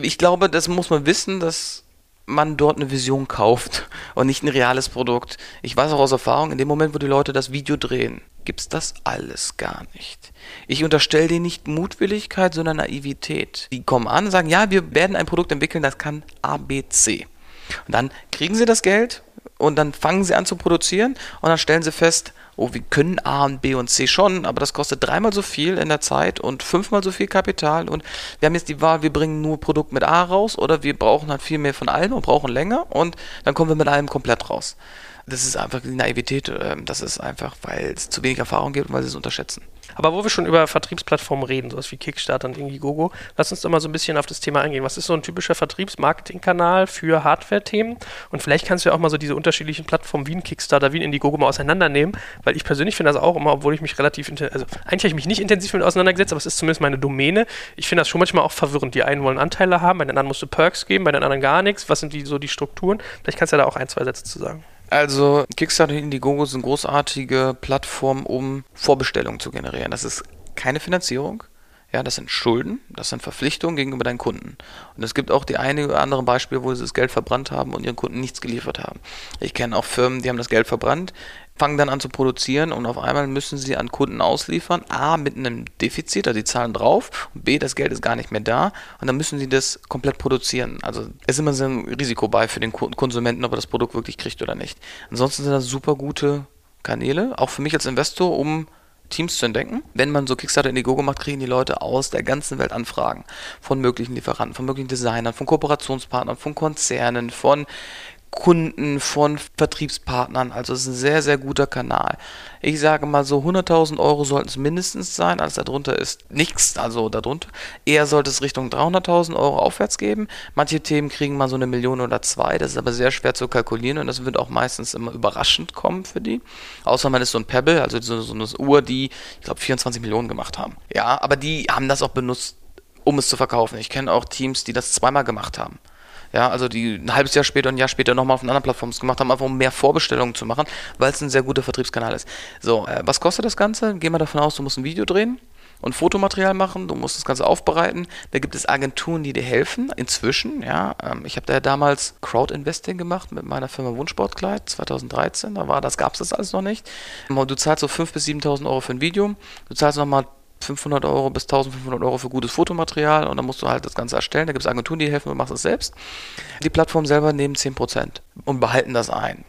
Ich glaube, das muss man wissen, dass man dort eine Vision kauft und nicht ein reales Produkt. Ich weiß auch aus Erfahrung, in dem Moment, wo die Leute das Video drehen, gibt es das alles gar nicht. Ich unterstelle denen nicht Mutwilligkeit, sondern Naivität. Die kommen an und sagen, ja, wir werden ein Produkt entwickeln, das kann ABC. Und dann kriegen sie das Geld und dann fangen sie an zu produzieren und dann stellen sie fest, oh, wir können A und B und C schon, aber das kostet dreimal so viel in der Zeit und fünfmal so viel Kapital und wir haben jetzt die Wahl, wir bringen nur Produkt mit A raus oder wir brauchen halt viel mehr von allem und brauchen länger und dann kommen wir mit allem komplett raus. Das ist einfach die Naivität, ähm, das ist einfach, weil es zu wenig Erfahrung gibt und weil sie es unterschätzen. Aber wo wir schon über Vertriebsplattformen reden, sowas wie Kickstarter und Indiegogo, lass uns doch mal so ein bisschen auf das Thema eingehen. Was ist so ein typischer Vertriebsmarketingkanal für Hardware-Themen? Und vielleicht kannst du ja auch mal so diese unterschiedlichen Plattformen wie ein Kickstarter, wie ein Indiegogo mal auseinandernehmen, weil ich persönlich finde das auch immer, obwohl ich mich relativ, also eigentlich habe ich mich nicht intensiv mit auseinandergesetzt, aber es ist zumindest meine Domäne. Ich finde das schon manchmal auch verwirrend. Die einen wollen Anteile haben, bei den anderen musst du Perks geben, bei den anderen gar nichts. Was sind die so die Strukturen? Vielleicht kannst du ja da auch ein, zwei Sätze zu sagen. Also Kickstarter und Indiegogo sind großartige Plattformen, um Vorbestellungen zu generieren. Das ist keine Finanzierung. Ja, das sind Schulden, das sind Verpflichtungen gegenüber deinen Kunden. Und es gibt auch die einige oder andere Beispiele, wo sie das Geld verbrannt haben und ihren Kunden nichts geliefert haben. Ich kenne auch Firmen, die haben das Geld verbrannt, fangen dann an zu produzieren und auf einmal müssen sie an Kunden ausliefern. A, mit einem Defizit, also die zahlen drauf, und B, das Geld ist gar nicht mehr da und dann müssen sie das komplett produzieren. Also es ist immer so ein Risiko bei für den Konsumenten, ob er das Produkt wirklich kriegt oder nicht. Ansonsten sind das super gute Kanäle, auch für mich als Investor, um Teams zu entdecken. Wenn man so Kickstarter in die Go macht, kriegen die Leute aus der ganzen Welt Anfragen von möglichen Lieferanten, von möglichen Designern, von Kooperationspartnern, von Konzernen, von Kunden, von Vertriebspartnern. Also es ist ein sehr, sehr guter Kanal. Ich sage mal so 100.000 Euro sollten es mindestens sein. Alles darunter ist nichts, also darunter. Eher sollte es Richtung 300.000 Euro aufwärts geben. Manche Themen kriegen mal so eine Million oder zwei. Das ist aber sehr schwer zu kalkulieren und das wird auch meistens immer überraschend kommen für die. Außer man ist so ein Pebble, also so, so eine Uhr, die, ich glaube, 24 Millionen gemacht haben. Ja, aber die haben das auch benutzt, um es zu verkaufen. Ich kenne auch Teams, die das zweimal gemacht haben. Ja, also die ein halbes Jahr später, ein Jahr später nochmal auf einer anderen Plattform gemacht haben, einfach um mehr Vorbestellungen zu machen, weil es ein sehr guter Vertriebskanal ist. So, äh, was kostet das Ganze? Gehen wir davon aus, du musst ein Video drehen und Fotomaterial machen, du musst das Ganze aufbereiten. Da gibt es Agenturen, die dir helfen. Inzwischen, ja, ähm, ich habe da ja damals Crowd-Investing gemacht mit meiner Firma Wunschsportkleid 2013. Da war das, gab es das alles noch nicht. Du zahlst so 5.000 bis 7.000 Euro für ein Video. Du zahlst nochmal 500 Euro bis 1500 Euro für gutes Fotomaterial und dann musst du halt das Ganze erstellen. Da gibt es Agenturen, die helfen und machst es selbst. Die Plattform selber nehmen 10% und behalten das ein.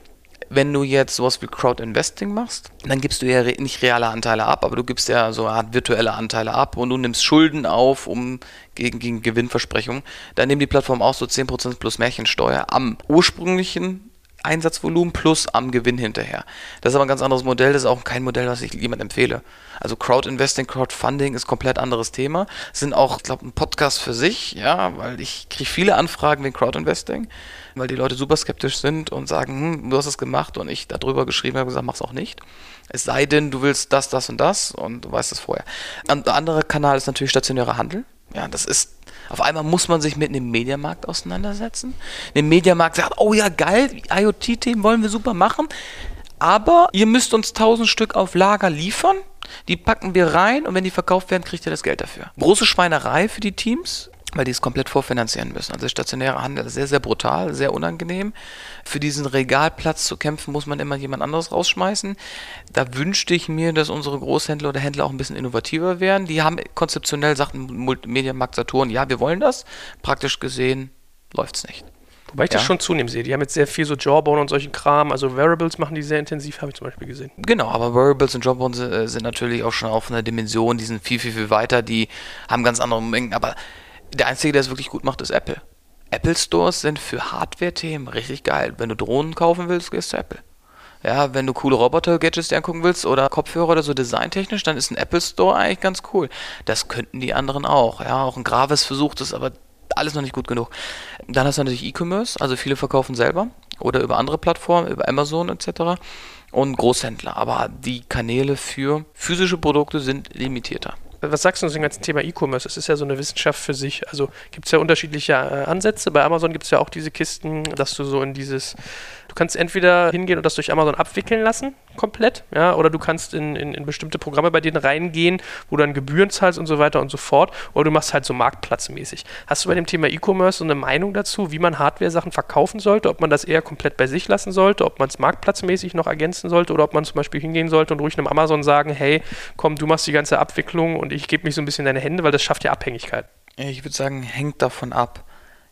Wenn du jetzt sowas wie Crowd Investing machst, dann gibst du ja nicht reale Anteile ab, aber du gibst ja so eine Art virtuelle Anteile ab und du nimmst Schulden auf, um gegen, gegen Gewinnversprechungen. Dann nehmen die Plattform auch so 10% plus Märchensteuer am ursprünglichen Einsatzvolumen plus am Gewinn hinterher. Das ist aber ein ganz anderes Modell, das ist auch kein Modell, was ich jemandem empfehle. Also Crowd-Investing, Crowdfunding ist komplett anderes Thema. Sind auch, ich glaube, ein Podcast für sich, ja, weil ich kriege viele Anfragen wegen Crowd-Investing, weil die Leute super skeptisch sind und sagen, hm, du hast es gemacht und ich darüber geschrieben habe, gesagt, mach's auch nicht. Es sei denn, du willst das, das und das und du weißt es vorher. Ein anderer Kanal ist natürlich stationärer Handel. Ja, das ist auf einmal muss man sich mit einem Mediamarkt auseinandersetzen. Der Mediamarkt sagt, oh ja, geil, IoT-Themen wollen wir super machen, aber ihr müsst uns 1000 Stück auf Lager liefern. Die packen wir rein und wenn die verkauft werden, kriegt ihr das Geld dafür. Große Schweinerei für die Teams, weil die es komplett vorfinanzieren müssen. Also stationärer Handel ist sehr, sehr brutal, sehr unangenehm. Für diesen Regalplatz zu kämpfen, muss man immer jemand anderes rausschmeißen. Da wünschte ich mir, dass unsere Großhändler oder Händler auch ein bisschen innovativer wären. Die haben konzeptionell, sagt Medienmarkt Saturn, ja, wir wollen das. Praktisch gesehen läuft es nicht. Wobei ich ja. das schon zunehmend sehe. Die haben jetzt sehr viel so Jawbone und solchen Kram. Also Variables machen die sehr intensiv, habe ich zum Beispiel gesehen. Genau, aber Variables und Jawbone sind, sind natürlich auch schon auf einer Dimension, die sind viel, viel, viel weiter. Die haben ganz andere Mengen. Aber der Einzige, der es wirklich gut macht, ist Apple. Apple Stores sind für Hardware-Themen richtig geil. Wenn du Drohnen kaufen willst, gehst du zu Apple. Ja, wenn du coole Roboter-Gadgets dir angucken willst oder Kopfhörer oder so designtechnisch, dann ist ein Apple Store eigentlich ganz cool. Das könnten die anderen auch. Ja, auch ein Gravis versucht es, aber alles noch nicht gut genug. Dann hast du natürlich E-Commerce, also viele verkaufen selber oder über andere Plattformen, über Amazon etc. Und Großhändler. Aber die Kanäle für physische Produkte sind limitierter was sagst du zu dem ganzen Thema E-Commerce? Es ist ja so eine Wissenschaft für sich. Also gibt es ja unterschiedliche äh, Ansätze. Bei Amazon gibt es ja auch diese Kisten, dass du so in dieses Du kannst entweder hingehen und das durch Amazon abwickeln lassen, komplett, ja, oder du kannst in, in, in, bestimmte Programme bei denen reingehen, wo du dann Gebühren zahlst und so weiter und so fort, oder du machst halt so marktplatzmäßig. Hast du bei dem Thema E-Commerce so eine Meinung dazu, wie man Hardware-Sachen verkaufen sollte, ob man das eher komplett bei sich lassen sollte, ob man es marktplatzmäßig noch ergänzen sollte, oder ob man zum Beispiel hingehen sollte und ruhig einem Amazon sagen, hey, komm, du machst die ganze Abwicklung und ich gebe mich so ein bisschen in deine Hände, weil das schafft ja Abhängigkeit. Ich würde sagen, hängt davon ab.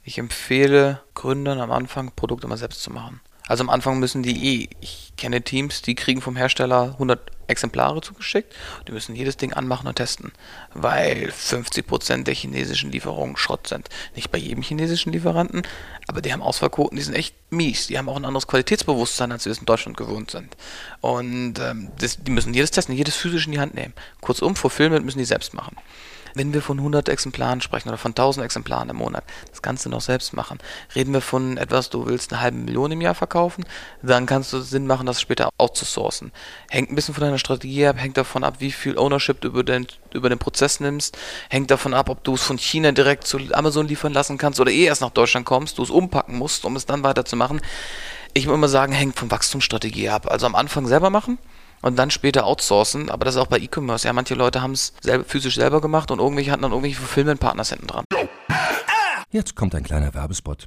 Ich empfehle Gründern am Anfang, Produkte mal selbst zu machen. Also am Anfang müssen die eh, ich kenne Teams, die kriegen vom Hersteller 100 Exemplare zugeschickt. Die müssen jedes Ding anmachen und testen, weil 50% der chinesischen Lieferungen Schrott sind. Nicht bei jedem chinesischen Lieferanten, aber die haben Ausfallquoten, die sind echt mies. Die haben auch ein anderes Qualitätsbewusstsein, als wir es in Deutschland gewohnt sind. Und ähm, das, die müssen jedes testen, jedes physisch in die Hand nehmen. Kurzum, Fulfillment müssen die selbst machen. Wenn wir von 100 Exemplaren sprechen oder von 1000 Exemplaren im Monat, das Ganze noch selbst machen. Reden wir von etwas, du willst eine halbe Million im Jahr verkaufen, dann kannst du Sinn machen, das später outzusourcen. Hängt ein bisschen von deiner Strategie ab, hängt davon ab, wie viel Ownership du über den, über den Prozess nimmst, hängt davon ab, ob du es von China direkt zu Amazon liefern lassen kannst oder eh erst nach Deutschland kommst, du es umpacken musst, um es dann weiterzumachen. Ich würde immer sagen, hängt von Wachstumsstrategie ab. Also am Anfang selber machen, und dann später outsourcen. Aber das ist auch bei E-Commerce. Ja, manche Leute haben es selber, physisch selber gemacht und irgendwelche hatten dann irgendwelche Fulfillment-Partners hinten dran. Jetzt kommt ein kleiner Werbespot.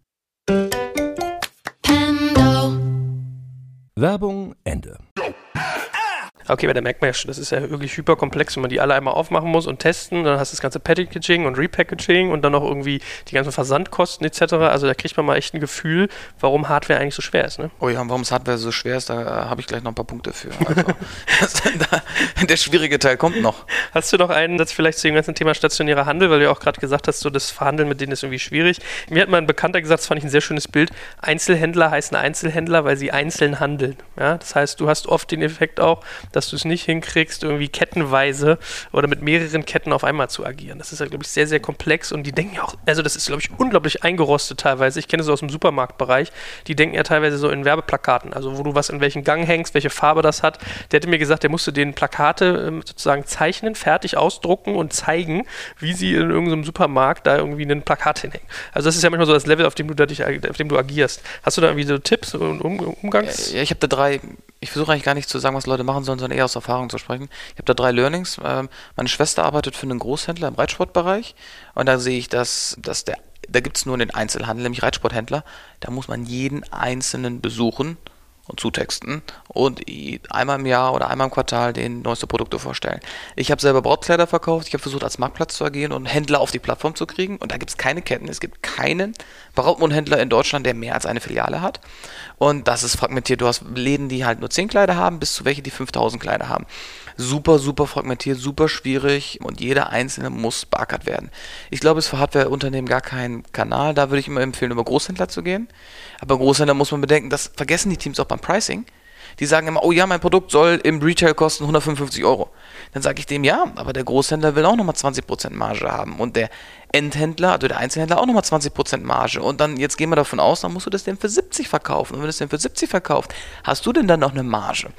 Werbung Ende. Okay, aber da merkt man ja schon, das ist ja wirklich hyperkomplex, wenn man die alle einmal aufmachen muss und testen. Dann hast du das ganze Packaging und Repackaging und dann noch irgendwie die ganzen Versandkosten etc. Also da kriegt man mal echt ein Gefühl, warum Hardware eigentlich so schwer ist. Ne? Oh ja, und warum es Hardware so schwer ist, da äh, habe ich gleich noch ein paar Punkte für. Also, das, da, der schwierige Teil kommt noch. Hast du noch einen Satz vielleicht zu dem ganzen Thema stationärer Handel, weil du ja auch gerade gesagt hast, so das Verhandeln mit denen ist irgendwie schwierig. Mir hat mal ein Bekannter gesagt, das fand ich ein sehr schönes Bild, Einzelhändler heißen Einzelhändler, weil sie einzeln handeln. Ja? Das heißt, du hast oft den Effekt auch, dass du es nicht hinkriegst, irgendwie kettenweise oder mit mehreren Ketten auf einmal zu agieren. Das ist ja, glaube ich, sehr, sehr komplex und die denken ja auch, also das ist, glaube ich, unglaublich eingerostet teilweise. Ich kenne es aus dem Supermarktbereich. Die denken ja teilweise so in Werbeplakaten, also wo du was in welchen Gang hängst, welche Farbe das hat. Der hätte mir gesagt, der musste den Plakate ähm, sozusagen zeichnen, fertig ausdrucken und zeigen, wie sie in irgendeinem Supermarkt da irgendwie ein Plakat hinhängen. Also das ist ja manchmal so das Level, auf dem du, dich, auf dem du agierst. Hast du da irgendwie so Tipps und um, Umgangs? Ja, ich habe da drei ich versuche eigentlich gar nicht zu sagen, was Leute machen sollen, sondern eher aus Erfahrung zu sprechen. Ich habe da drei Learnings. Ähm, meine Schwester arbeitet für einen Großhändler im Reitsportbereich und da sehe ich, dass, dass der, da gibt es nur den Einzelhandel, nämlich Reitsporthändler. Da muss man jeden einzelnen besuchen und zutexten und einmal im Jahr oder einmal im Quartal den neueste Produkte vorstellen. Ich habe selber Brautkleider verkauft, ich habe versucht als Marktplatz zu agieren und Händler auf die Plattform zu kriegen und da gibt es keine Ketten, es gibt keinen Brautmodenhändler in Deutschland, der mehr als eine Filiale hat und das ist fragmentiert. Du hast Läden, die halt nur 10 Kleider haben, bis zu welche, die 5000 Kleider haben super, super fragmentiert, super schwierig und jeder einzelne muss beackert werden. Ich glaube, es ist für Hardwareunternehmen gar kein Kanal. Da würde ich immer empfehlen, über Großhändler zu gehen. Aber Großhändler muss man bedenken, das vergessen die Teams auch beim Pricing. Die sagen immer, oh ja, mein Produkt soll im Retail kosten 155 Euro. Dann sage ich dem, ja, aber der Großhändler will auch nochmal 20% Marge haben und der Endhändler, also der Einzelhändler auch nochmal 20% Marge. Und dann, jetzt gehen wir davon aus, dann musst du das denn für 70 verkaufen. Und wenn du es denn für 70 verkaufst, hast du denn dann noch eine Marge?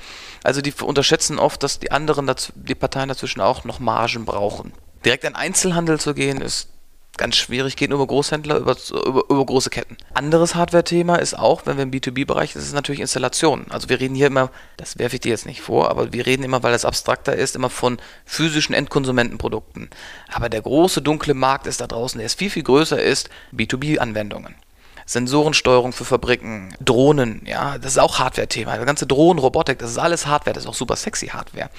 Also die unterschätzen oft, dass die anderen, die Parteien dazwischen auch noch Margen brauchen. Direkt in Einzelhandel zu gehen, ist ganz schwierig, geht nur über Großhändler, über, über, über große Ketten. Anderes Hardware-Thema ist auch, wenn wir im B2B-Bereich, das ist natürlich Installation. Also wir reden hier immer, das werfe ich dir jetzt nicht vor, aber wir reden immer, weil das abstrakter ist, immer von physischen Endkonsumentenprodukten. Aber der große dunkle Markt ist da draußen, der ist viel, viel größer ist, B2B-Anwendungen. Sensorensteuerung für Fabriken, Drohnen, ja, das ist auch Hardware-Thema. Das ganze Drohnen, Robotik, das ist alles Hardware, das ist auch super sexy Hardware.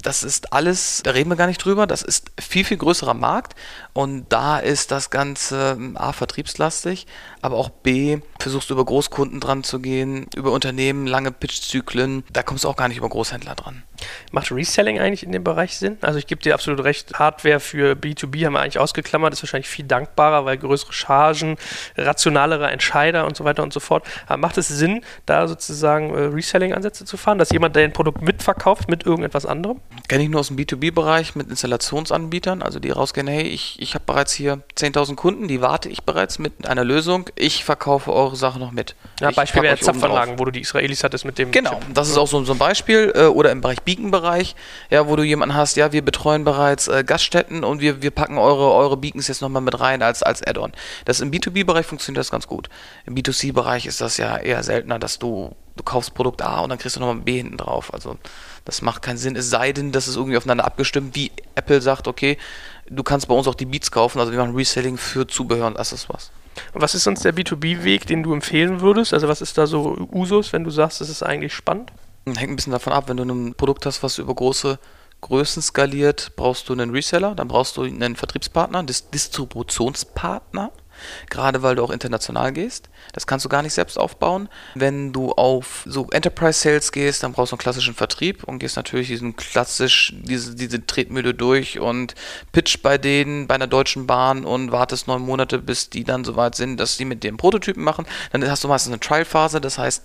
Das ist alles, da reden wir gar nicht drüber, das ist viel, viel größerer Markt und da ist das Ganze A, vertriebslastig, aber auch B, versuchst du über Großkunden dran zu gehen, über Unternehmen, lange Pitchzyklen, da kommst du auch gar nicht über Großhändler dran. Macht Reselling eigentlich in dem Bereich Sinn? Also ich gebe dir absolut recht, Hardware für B2B haben wir eigentlich ausgeklammert, ist wahrscheinlich viel dankbarer, weil größere Chargen, rationalere Entscheider und so weiter und so fort. Aber macht es Sinn, da sozusagen äh, Reselling-Ansätze zu fahren, dass jemand, der ein Produkt mitverkauft mit irgendetwas anderem? Kenne ich nur aus dem B2B-Bereich mit Installationsanbietern, also die rausgehen, hey, ich, ich habe bereits hier 10.000 Kunden, die warte ich bereits mit einer Lösung, ich verkaufe eure Sache noch mit. Ja, ich Beispiel wäre. Zapfanlagen, wo du die Israelis hattest mit dem Genau, Chip. das ist auch so, so ein Beispiel. Äh, oder im Bereich Beacon-Bereich, ja, wo du jemanden hast, ja, wir betreuen bereits äh, Gaststätten und wir, wir packen eure, eure Beacons jetzt nochmal mit rein als, als Add-on. Das im B2B-Bereich funktioniert das ganz gut. Im B2C-Bereich ist das ja eher seltener, dass du, du kaufst Produkt A und dann kriegst du nochmal ein B hinten drauf. Also das macht keinen Sinn, es sei denn, das ist irgendwie aufeinander abgestimmt, wie Apple sagt, okay, du kannst bei uns auch die Beats kaufen, also wir machen Reselling für Zubehör und Accessoires. Und was ist sonst der B2B-Weg, den du empfehlen würdest? Also was ist da so Usus, wenn du sagst, das ist eigentlich spannend? Hängt ein bisschen davon ab, wenn du ein Produkt hast, was über große Größen skaliert, brauchst du einen Reseller, dann brauchst du einen Vertriebspartner, einen Dis Distributionspartner, gerade weil du auch international gehst. Das kannst du gar nicht selbst aufbauen. Wenn du auf so Enterprise Sales gehst, dann brauchst du einen klassischen Vertrieb und gehst natürlich diesen klassisch, diese, diese Tretmühle durch und pitch bei denen, bei einer Deutschen Bahn und wartest neun Monate, bis die dann soweit sind, dass sie mit dem Prototypen machen. Dann hast du meistens eine Trial-Phase, das heißt,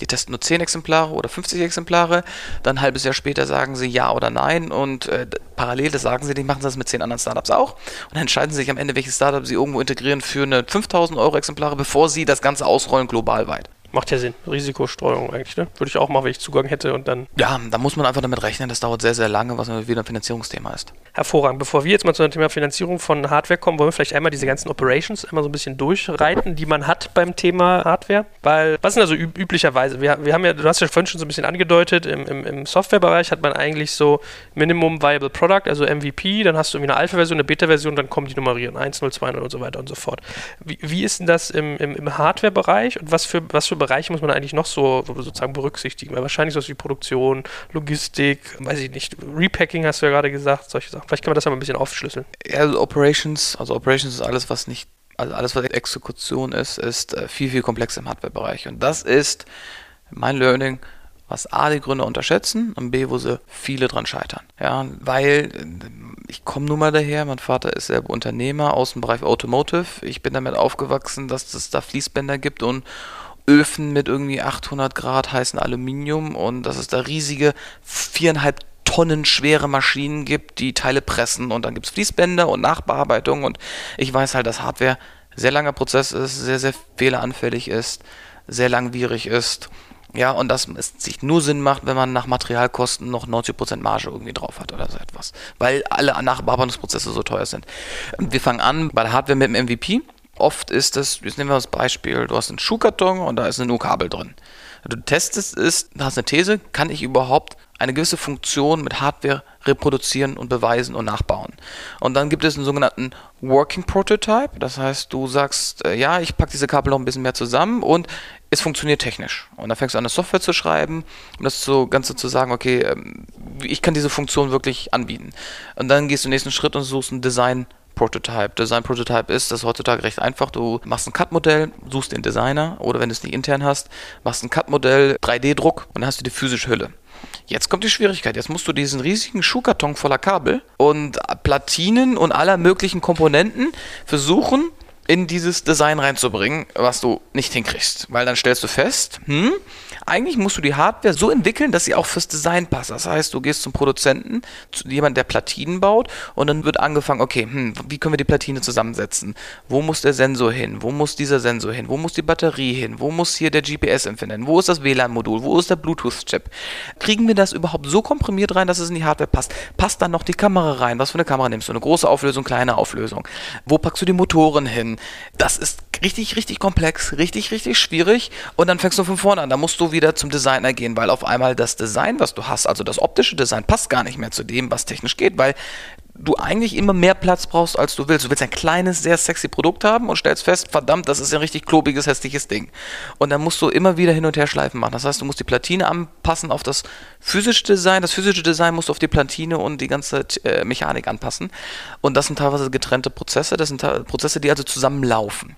die testen nur 10 Exemplare oder 50 Exemplare. Dann ein halbes Jahr später sagen sie ja oder nein. Und äh, parallel, das sagen sie, die machen das mit 10 anderen Startups auch. Und dann entscheiden sie sich am Ende, welches Startup sie irgendwo integrieren für eine 5000 Euro Exemplare, bevor sie das Ganze ausrollen global weit. Macht ja Sinn. Risikostreuung eigentlich, ne? Würde ich auch machen, wenn ich Zugang hätte und dann. Ja, da muss man einfach damit rechnen, das dauert sehr, sehr lange, was wieder ein Finanzierungsthema ist. Hervorragend. Bevor wir jetzt mal zu dem Thema Finanzierung von Hardware kommen, wollen wir vielleicht einmal diese ganzen Operations einmal so ein bisschen durchreiten, die man hat beim Thema Hardware. Weil, was sind also üb üblicherweise? Wir, wir haben ja, du hast ja vorhin schon so ein bisschen angedeutet, im, im, im Softwarebereich hat man eigentlich so Minimum Viable Product, also MVP, dann hast du irgendwie eine Alpha-Version, eine Beta-Version, dann kommen die nummerieren, 1, 0, 2, 0 und so weiter und so fort. Wie, wie ist denn das im, im, im Hardware-Bereich und was für, was für Bereiche muss man eigentlich noch so sozusagen berücksichtigen? Weil wahrscheinlich sowas wie Produktion, Logistik, weiß ich nicht, Repacking hast du ja gerade gesagt, solche Sachen. Vielleicht können wir das aber ein bisschen aufschlüsseln. Ja, also Operations, also Operations ist alles, was nicht, also alles, was Exekution ist, ist äh, viel, viel komplexer im Hardware-Bereich. Und das ist mein Learning, was A, die Gründer unterschätzen und B, wo sie viele dran scheitern. Ja, weil äh, ich komme nun mal daher, mein Vater ist selber Unternehmer aus dem Bereich Automotive. Ich bin damit aufgewachsen, dass es da Fließbänder gibt und Öfen mit irgendwie 800 Grad heißen Aluminium und dass es da riesige viereinhalb Tonnen schwere Maschinen gibt, die Teile pressen und dann gibt es Fließbänder und Nachbearbeitung und ich weiß halt, dass Hardware sehr langer Prozess ist, sehr, sehr fehleranfällig ist, sehr langwierig ist. Ja, und dass es sich nur Sinn macht, wenn man nach Materialkosten noch 90% Marge irgendwie drauf hat oder so etwas. Weil alle Nachbearbeitungsprozesse so teuer sind. Wir fangen an bei der Hardware mit dem MVP. Oft ist das, jetzt nehmen wir das Beispiel, du hast einen Schuhkarton und da ist ein U-Kabel drin. Du testest es, hast eine These, kann ich überhaupt eine gewisse Funktion mit Hardware reproduzieren und beweisen und nachbauen. Und dann gibt es einen sogenannten Working Prototype. Das heißt, du sagst, äh, ja, ich packe diese Kabel noch ein bisschen mehr zusammen und es funktioniert technisch. Und dann fängst du an, eine Software zu schreiben, um das so Ganze zu sagen, okay, ähm, ich kann diese Funktion wirklich anbieten. Und dann gehst du den nächsten Schritt und suchst ein Design Prototype. Design Prototype ist, das ist heutzutage recht einfach. Du machst ein Cut-Modell, suchst den Designer oder wenn du es nicht intern hast, machst ein Cut-Modell, 3D-Druck und dann hast du die physische Hülle. Jetzt kommt die Schwierigkeit. Jetzt musst du diesen riesigen Schuhkarton voller Kabel und Platinen und aller möglichen Komponenten versuchen, in dieses Design reinzubringen, was du nicht hinkriegst. Weil dann stellst du fest, hm, eigentlich musst du die Hardware so entwickeln, dass sie auch fürs Design passt. Das heißt, du gehst zum Produzenten, zu jemandem, der Platinen baut, und dann wird angefangen, okay, hm, wie können wir die Platine zusammensetzen? Wo muss der Sensor hin? Wo muss dieser Sensor hin? Wo muss die Batterie hin? Wo muss hier der GPS-Empfänger hin? Wo ist das WLAN-Modul? Wo ist der Bluetooth-Chip? Kriegen wir das überhaupt so komprimiert rein, dass es in die Hardware passt? Passt dann noch die Kamera rein? Was für eine Kamera nimmst du? Eine große Auflösung, kleine Auflösung? Wo packst du die Motoren hin? Das ist richtig, richtig komplex, richtig, richtig schwierig. Und dann fängst du von vorne an. Da musst du wieder zum Designer gehen, weil auf einmal das Design, was du hast, also das optische Design, passt gar nicht mehr zu dem, was technisch geht, weil du eigentlich immer mehr Platz brauchst, als du willst. Du willst ein kleines, sehr sexy Produkt haben und stellst fest, verdammt, das ist ein richtig klobiges, hässliches Ding. Und dann musst du immer wieder hin und her Schleifen machen. Das heißt, du musst die Platine anpassen auf das physische Design. Das physische Design musst du auf die Platine und die ganze äh, Mechanik anpassen. Und das sind teilweise getrennte Prozesse. Das sind Prozesse, die also zusammenlaufen.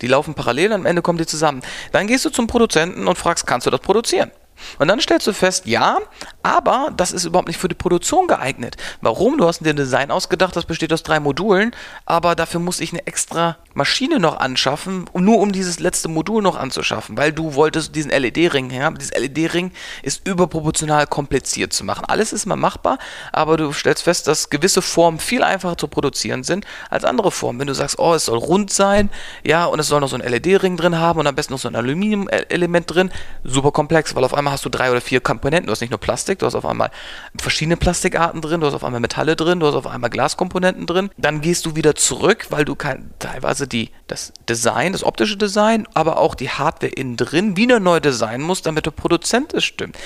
Die laufen parallel und am Ende kommen die zusammen. Dann gehst du zum Produzenten und fragst, kannst du das produzieren? Und dann stellst du fest, ja, aber das ist überhaupt nicht für die Produktion geeignet. Warum? Du hast dir ein Design ausgedacht, das besteht aus drei Modulen, aber dafür muss ich eine extra Maschine noch anschaffen, nur um dieses letzte Modul noch anzuschaffen, weil du wolltest diesen LED-Ring haben. Dieses LED-Ring ist überproportional kompliziert zu machen. Alles ist mal machbar, aber du stellst fest, dass gewisse Formen viel einfacher zu produzieren sind als andere Formen. Wenn du sagst, oh, es soll rund sein, ja, und es soll noch so ein LED-Ring drin haben und am besten noch so ein Aluminium-Element drin, super komplex, weil auf einmal hast du drei oder vier Komponenten. Du hast nicht nur Plastik, du hast auf einmal verschiedene Plastikarten drin, du hast auf einmal Metalle drin, du hast auf einmal Glaskomponenten drin. Dann gehst du wieder zurück, weil du kein, teilweise die, das Design, das optische Design, aber auch die Hardware innen drin wieder neu designen musst, damit der Produzent es stimmt.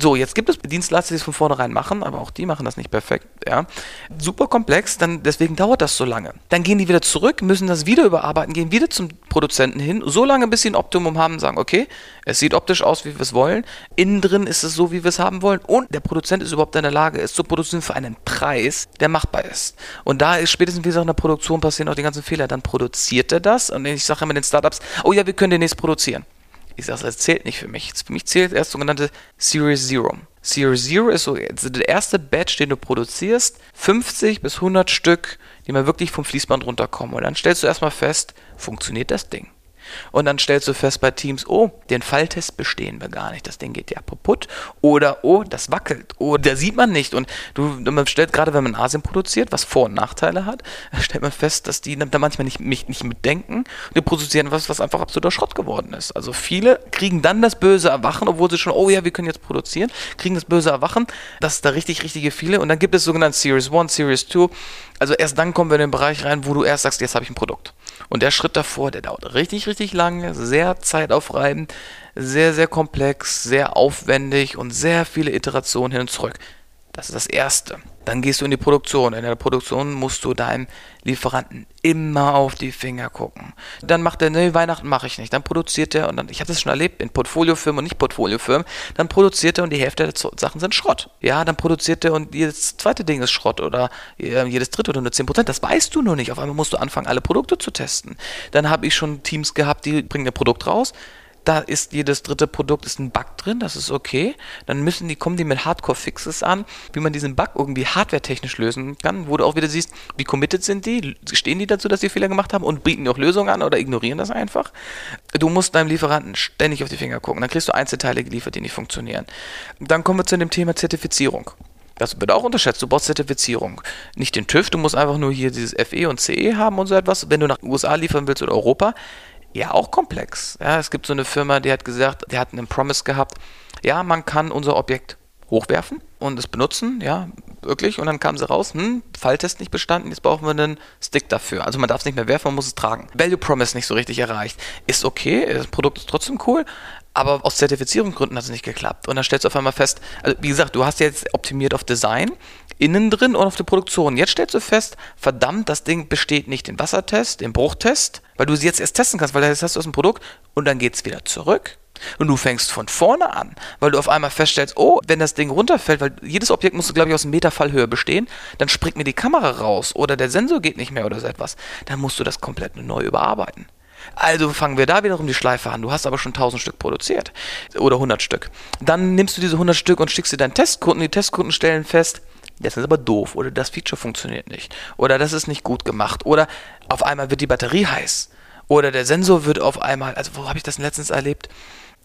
So, jetzt gibt es Dienstleister, die es von vornherein machen, aber auch die machen das nicht perfekt. Ja. Super komplex, dann deswegen dauert das so lange. Dann gehen die wieder zurück, müssen das wieder überarbeiten, gehen wieder zum Produzenten hin, so lange bis sie ein Optimum haben, sagen, okay, es sieht optisch aus, wie wir es wollen, innen drin ist es so, wie wir es haben wollen und der Produzent ist überhaupt in der Lage, es zu produzieren für einen Preis, der machbar ist. Und da ist spätestens, wie gesagt, in der Produktion passieren auch die ganzen Fehler. Dann produziert er das und ich sage immer den Startups, oh ja, wir können demnächst produzieren. Ich sage, das zählt nicht für mich. Für mich zählt erst sogenannte Series Zero. Series Zero ist so der erste Batch, den du produzierst, 50 bis 100 Stück, die mal wirklich vom Fließband runterkommen. Und dann stellst du erstmal fest, funktioniert das Ding? Und dann stellst du fest bei Teams, oh, den Falltest bestehen wir gar nicht, das Ding geht ja kaputt. Oder, oh, das wackelt. Oder sieht man nicht. Und du, man stellt, gerade wenn man Asien produziert, was Vor- und Nachteile hat, stellt man fest, dass die da manchmal nicht, nicht, nicht mitdenken. Die produzieren was, was einfach absoluter Schrott geworden ist. Also viele kriegen dann das böse Erwachen, obwohl sie schon, oh ja, wir können jetzt produzieren, kriegen das böse Erwachen. Das ist da richtig, richtige viele. Und dann gibt es sogenannte Series 1, Series 2. Also erst dann kommen wir in den Bereich rein, wo du erst sagst, jetzt habe ich ein Produkt. Und der Schritt davor, der dauert richtig, richtig lange, sehr zeitaufreibend, sehr, sehr komplex, sehr aufwendig und sehr viele Iterationen hin und zurück. Das ist das Erste. Dann gehst du in die Produktion. In der Produktion musst du deinem Lieferanten immer auf die Finger gucken. Dann macht er, nee, Weihnachten mache ich nicht. Dann produziert er, und dann, ich habe das schon erlebt, in Portfoliofirmen und nicht Portfoliofirmen, dann produziert er und die Hälfte der Sachen sind Schrott. Ja, dann produziert er und jedes zweite Ding ist Schrott oder jedes dritte oder nur 10%. Das weißt du nur nicht. Auf einmal musst du anfangen, alle Produkte zu testen. Dann habe ich schon Teams gehabt, die bringen ein Produkt raus, da ist jedes dritte Produkt ist ein Bug drin, das ist okay. Dann müssen die, kommen die mit Hardcore-Fixes an, wie man diesen Bug irgendwie hardware-technisch lösen kann, wo du auch wieder siehst, wie committed sind die, stehen die dazu, dass sie Fehler gemacht haben und bieten auch Lösungen an oder ignorieren das einfach. Du musst deinem Lieferanten ständig auf die Finger gucken, dann kriegst du Einzelteile geliefert, die nicht funktionieren. Dann kommen wir zu dem Thema Zertifizierung. Das wird auch unterschätzt. Du brauchst Zertifizierung. Nicht den TÜV, du musst einfach nur hier dieses FE und CE haben und so etwas. Wenn du nach USA liefern willst oder Europa, ja auch komplex. Ja, es gibt so eine Firma, die hat gesagt, die hat einen Promise gehabt, ja, man kann unser Objekt hochwerfen und es benutzen, ja, wirklich. Und dann kam sie raus, hm, Falltest nicht bestanden, jetzt brauchen wir einen Stick dafür. Also man darf es nicht mehr werfen, man muss es tragen. Value Promise nicht so richtig erreicht. Ist okay, das Produkt ist trotzdem cool, aber aus Zertifizierungsgründen hat es nicht geklappt. Und dann stellst du auf einmal fest, also wie gesagt, du hast jetzt optimiert auf Design, innen drin und auf die Produktion. Jetzt stellst du fest, verdammt, das Ding besteht nicht den Wassertest, den Bruchtest, weil du sie jetzt erst testen kannst, weil jetzt hast du aus dem Produkt und dann geht es wieder zurück. Und du fängst von vorne an, weil du auf einmal feststellst, oh, wenn das Ding runterfällt, weil jedes Objekt muss, glaube ich, aus einem Meter Fallhöhe bestehen, dann springt mir die Kamera raus oder der Sensor geht nicht mehr oder so etwas. Dann musst du das komplett neu überarbeiten. Also fangen wir da wiederum die Schleife an. Du hast aber schon 1000 Stück produziert oder 100 Stück. Dann nimmst du diese 100 Stück und schickst sie deinen Testkunden. Die Testkunden stellen fest, das ist aber doof oder das Feature funktioniert nicht oder das ist nicht gut gemacht oder auf einmal wird die Batterie heiß oder der Sensor wird auf einmal, also wo habe ich das letztens erlebt?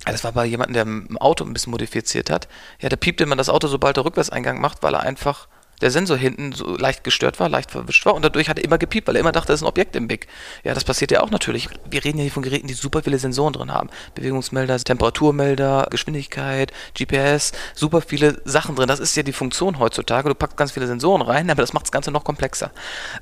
Das war bei jemandem, der ein Auto ein bisschen modifiziert hat. Ja, der piept immer das Auto, sobald er Rückwärtseingang macht, weil er einfach der Sensor hinten so leicht gestört war, leicht verwischt war und dadurch hat er immer gepiept, weil er immer dachte, das ist ein Objekt im Weg. Ja, das passiert ja auch natürlich. Wir reden ja hier von Geräten, die super viele Sensoren drin haben. Bewegungsmelder, Temperaturmelder, Geschwindigkeit, GPS, super viele Sachen drin. Das ist ja die Funktion heutzutage. Du packst ganz viele Sensoren rein, aber das macht das Ganze noch komplexer.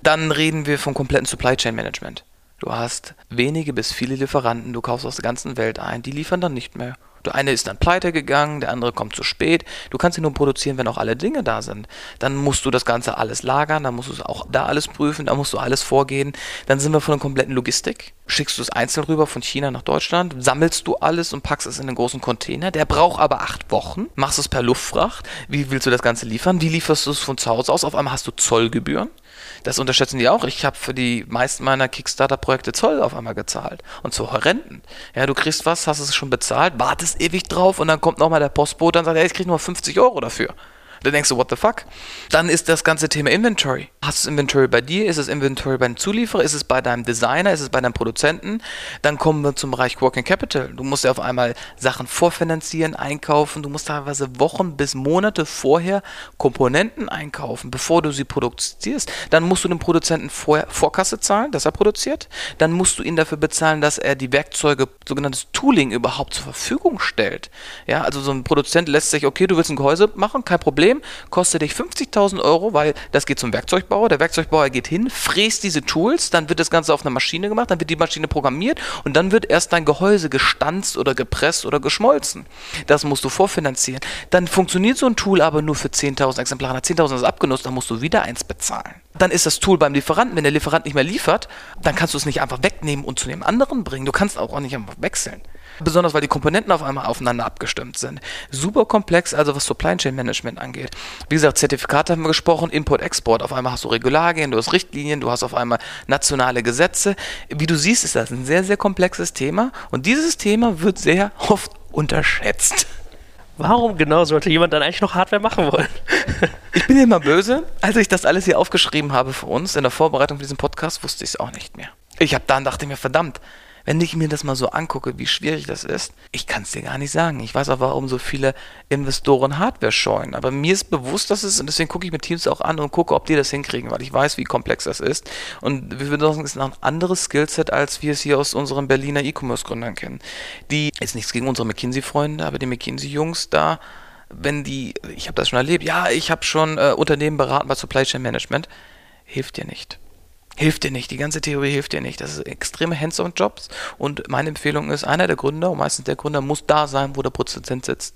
Dann reden wir vom kompletten Supply Chain Management. Du hast wenige bis viele Lieferanten, du kaufst aus der ganzen Welt ein, die liefern dann nicht mehr. Der eine ist dann pleite gegangen, der andere kommt zu spät. Du kannst ihn nur produzieren, wenn auch alle Dinge da sind. Dann musst du das Ganze alles lagern, dann musst du auch da alles prüfen, da musst du alles vorgehen. Dann sind wir von der kompletten Logistik. Schickst du es einzeln rüber von China nach Deutschland, sammelst du alles und packst es in einen großen Container. Der braucht aber acht Wochen. Machst es per Luftfracht. Wie willst du das Ganze liefern? Wie lieferst du es von zu Hause aus? Auf einmal hast du Zollgebühren. Das unterschätzen die auch. Ich habe für die meisten meiner Kickstarter-Projekte Zoll auf einmal gezahlt. Und so horrenden. Ja, du kriegst was, hast es schon bezahlt, wartest ewig drauf und dann kommt nochmal der Postbote und sagt, hey, ich krieg nur 50 Euro dafür. Dann denkst du, what the fuck? Dann ist das ganze Thema Inventory. Hast du Inventory bei dir? Ist es Inventory beim Zulieferer? Ist es bei deinem Designer? Ist es bei deinem Produzenten? Dann kommen wir zum Bereich Working Capital. Du musst ja auf einmal Sachen vorfinanzieren, einkaufen. Du musst teilweise Wochen bis Monate vorher Komponenten einkaufen, bevor du sie produzierst. Dann musst du dem Produzenten vorher Vorkasse zahlen, dass er produziert. Dann musst du ihn dafür bezahlen, dass er die Werkzeuge, sogenanntes Tooling überhaupt zur Verfügung stellt. Ja, also so ein Produzent lässt sich, okay, du willst ein Gehäuse machen, kein Problem Problem, kostet dich 50.000 Euro, weil das geht zum Werkzeugbauer. Der Werkzeugbauer geht hin, fräst diese Tools, dann wird das Ganze auf einer Maschine gemacht, dann wird die Maschine programmiert und dann wird erst dein Gehäuse gestanzt oder gepresst oder geschmolzen. Das musst du vorfinanzieren. Dann funktioniert so ein Tool aber nur für 10.000 Exemplare. Nach 10.000 ist abgenutzt, dann musst du wieder eins bezahlen. Dann ist das Tool beim Lieferanten. Wenn der Lieferant nicht mehr liefert, dann kannst du es nicht einfach wegnehmen und zu dem anderen bringen. Du kannst auch nicht einfach wechseln. Besonders weil die Komponenten auf einmal aufeinander abgestimmt sind. Super komplex, also was Supply Chain Management angeht. Wie gesagt, Zertifikate haben wir gesprochen, Import-Export. Auf einmal hast du Regularien, du hast Richtlinien, du hast auf einmal nationale Gesetze. Wie du siehst, ist das ein sehr, sehr komplexes Thema und dieses Thema wird sehr oft unterschätzt. Warum genau sollte jemand dann eigentlich noch Hardware machen wollen? ich bin immer böse. Als ich das alles hier aufgeschrieben habe für uns in der Vorbereitung für diesen Podcast, wusste ich es auch nicht mehr. Ich habe dann dachte mir, verdammt, wenn ich mir das mal so angucke, wie schwierig das ist, ich kann es dir gar nicht sagen. Ich weiß auch, warum so viele Investoren Hardware scheuen. Aber mir ist bewusst, dass es, und deswegen gucke ich mir Teams auch an und gucke, ob die das hinkriegen, weil ich weiß, wie komplex das ist. Und wir würden sagen, es ist noch ein anderes Skillset, als wir es hier aus unseren Berliner E-Commerce-Gründern kennen. Die, ist nichts gegen unsere McKinsey-Freunde, aber die McKinsey-Jungs da, wenn die, ich habe das schon erlebt, ja, ich habe schon äh, Unternehmen beraten bei Supply Chain Management, hilft dir nicht hilft dir nicht. Die ganze Theorie hilft dir nicht. Das ist extreme Hands-on-Jobs und meine Empfehlung ist, einer der Gründer, und meistens der Gründer, muss da sein, wo der Produzent sitzt.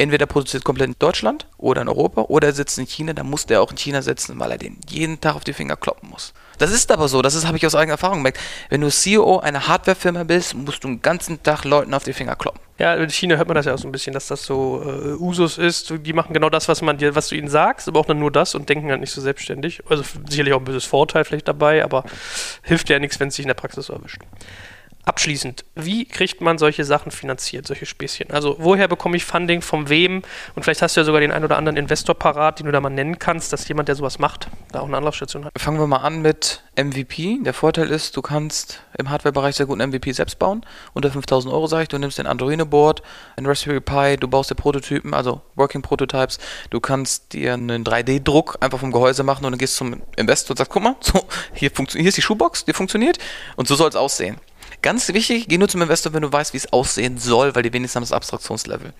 Entweder produziert komplett in Deutschland oder in Europa oder er sitzt in China, dann muss der auch in China sitzen, weil er den jeden Tag auf die Finger kloppen muss. Das ist aber so, das habe ich aus eigener Erfahrung gemerkt. Wenn du CEO einer Hardwarefirma bist, musst du den ganzen Tag Leuten auf die Finger kloppen. Ja, in China hört man das ja auch so ein bisschen, dass das so äh, Usus ist. Die machen genau das, was man dir, was du ihnen sagst, aber auch dann nur das und denken halt nicht so selbstständig. Also sicherlich auch ein böses Vorteil vielleicht dabei, aber hilft ja nichts, wenn es sich in der Praxis so erwischt. Abschließend, wie kriegt man solche Sachen finanziert, solche Späßchen? Also woher bekomme ich Funding, von wem? Und vielleicht hast du ja sogar den einen oder anderen Investor parat, den du da mal nennen kannst, dass jemand, der sowas macht, da auch eine Anlaufstation hat. Fangen wir mal an mit MVP. Der Vorteil ist, du kannst im Hardware-Bereich sehr gut einen MVP selbst bauen. Unter 5000 Euro sage ich, du nimmst den Arduino-Board, ein Raspberry Pi, du baust dir Prototypen, also Working Prototypes. Du kannst dir einen 3D-Druck einfach vom Gehäuse machen und dann gehst zum Investor und sagst, guck mal, so, hier, hier ist die Schuhbox, die funktioniert und so soll es aussehen. Ganz wichtig, geh nur zum Investor, wenn du weißt, wie es aussehen soll, weil die wenigsten haben das Abstraktionslevel.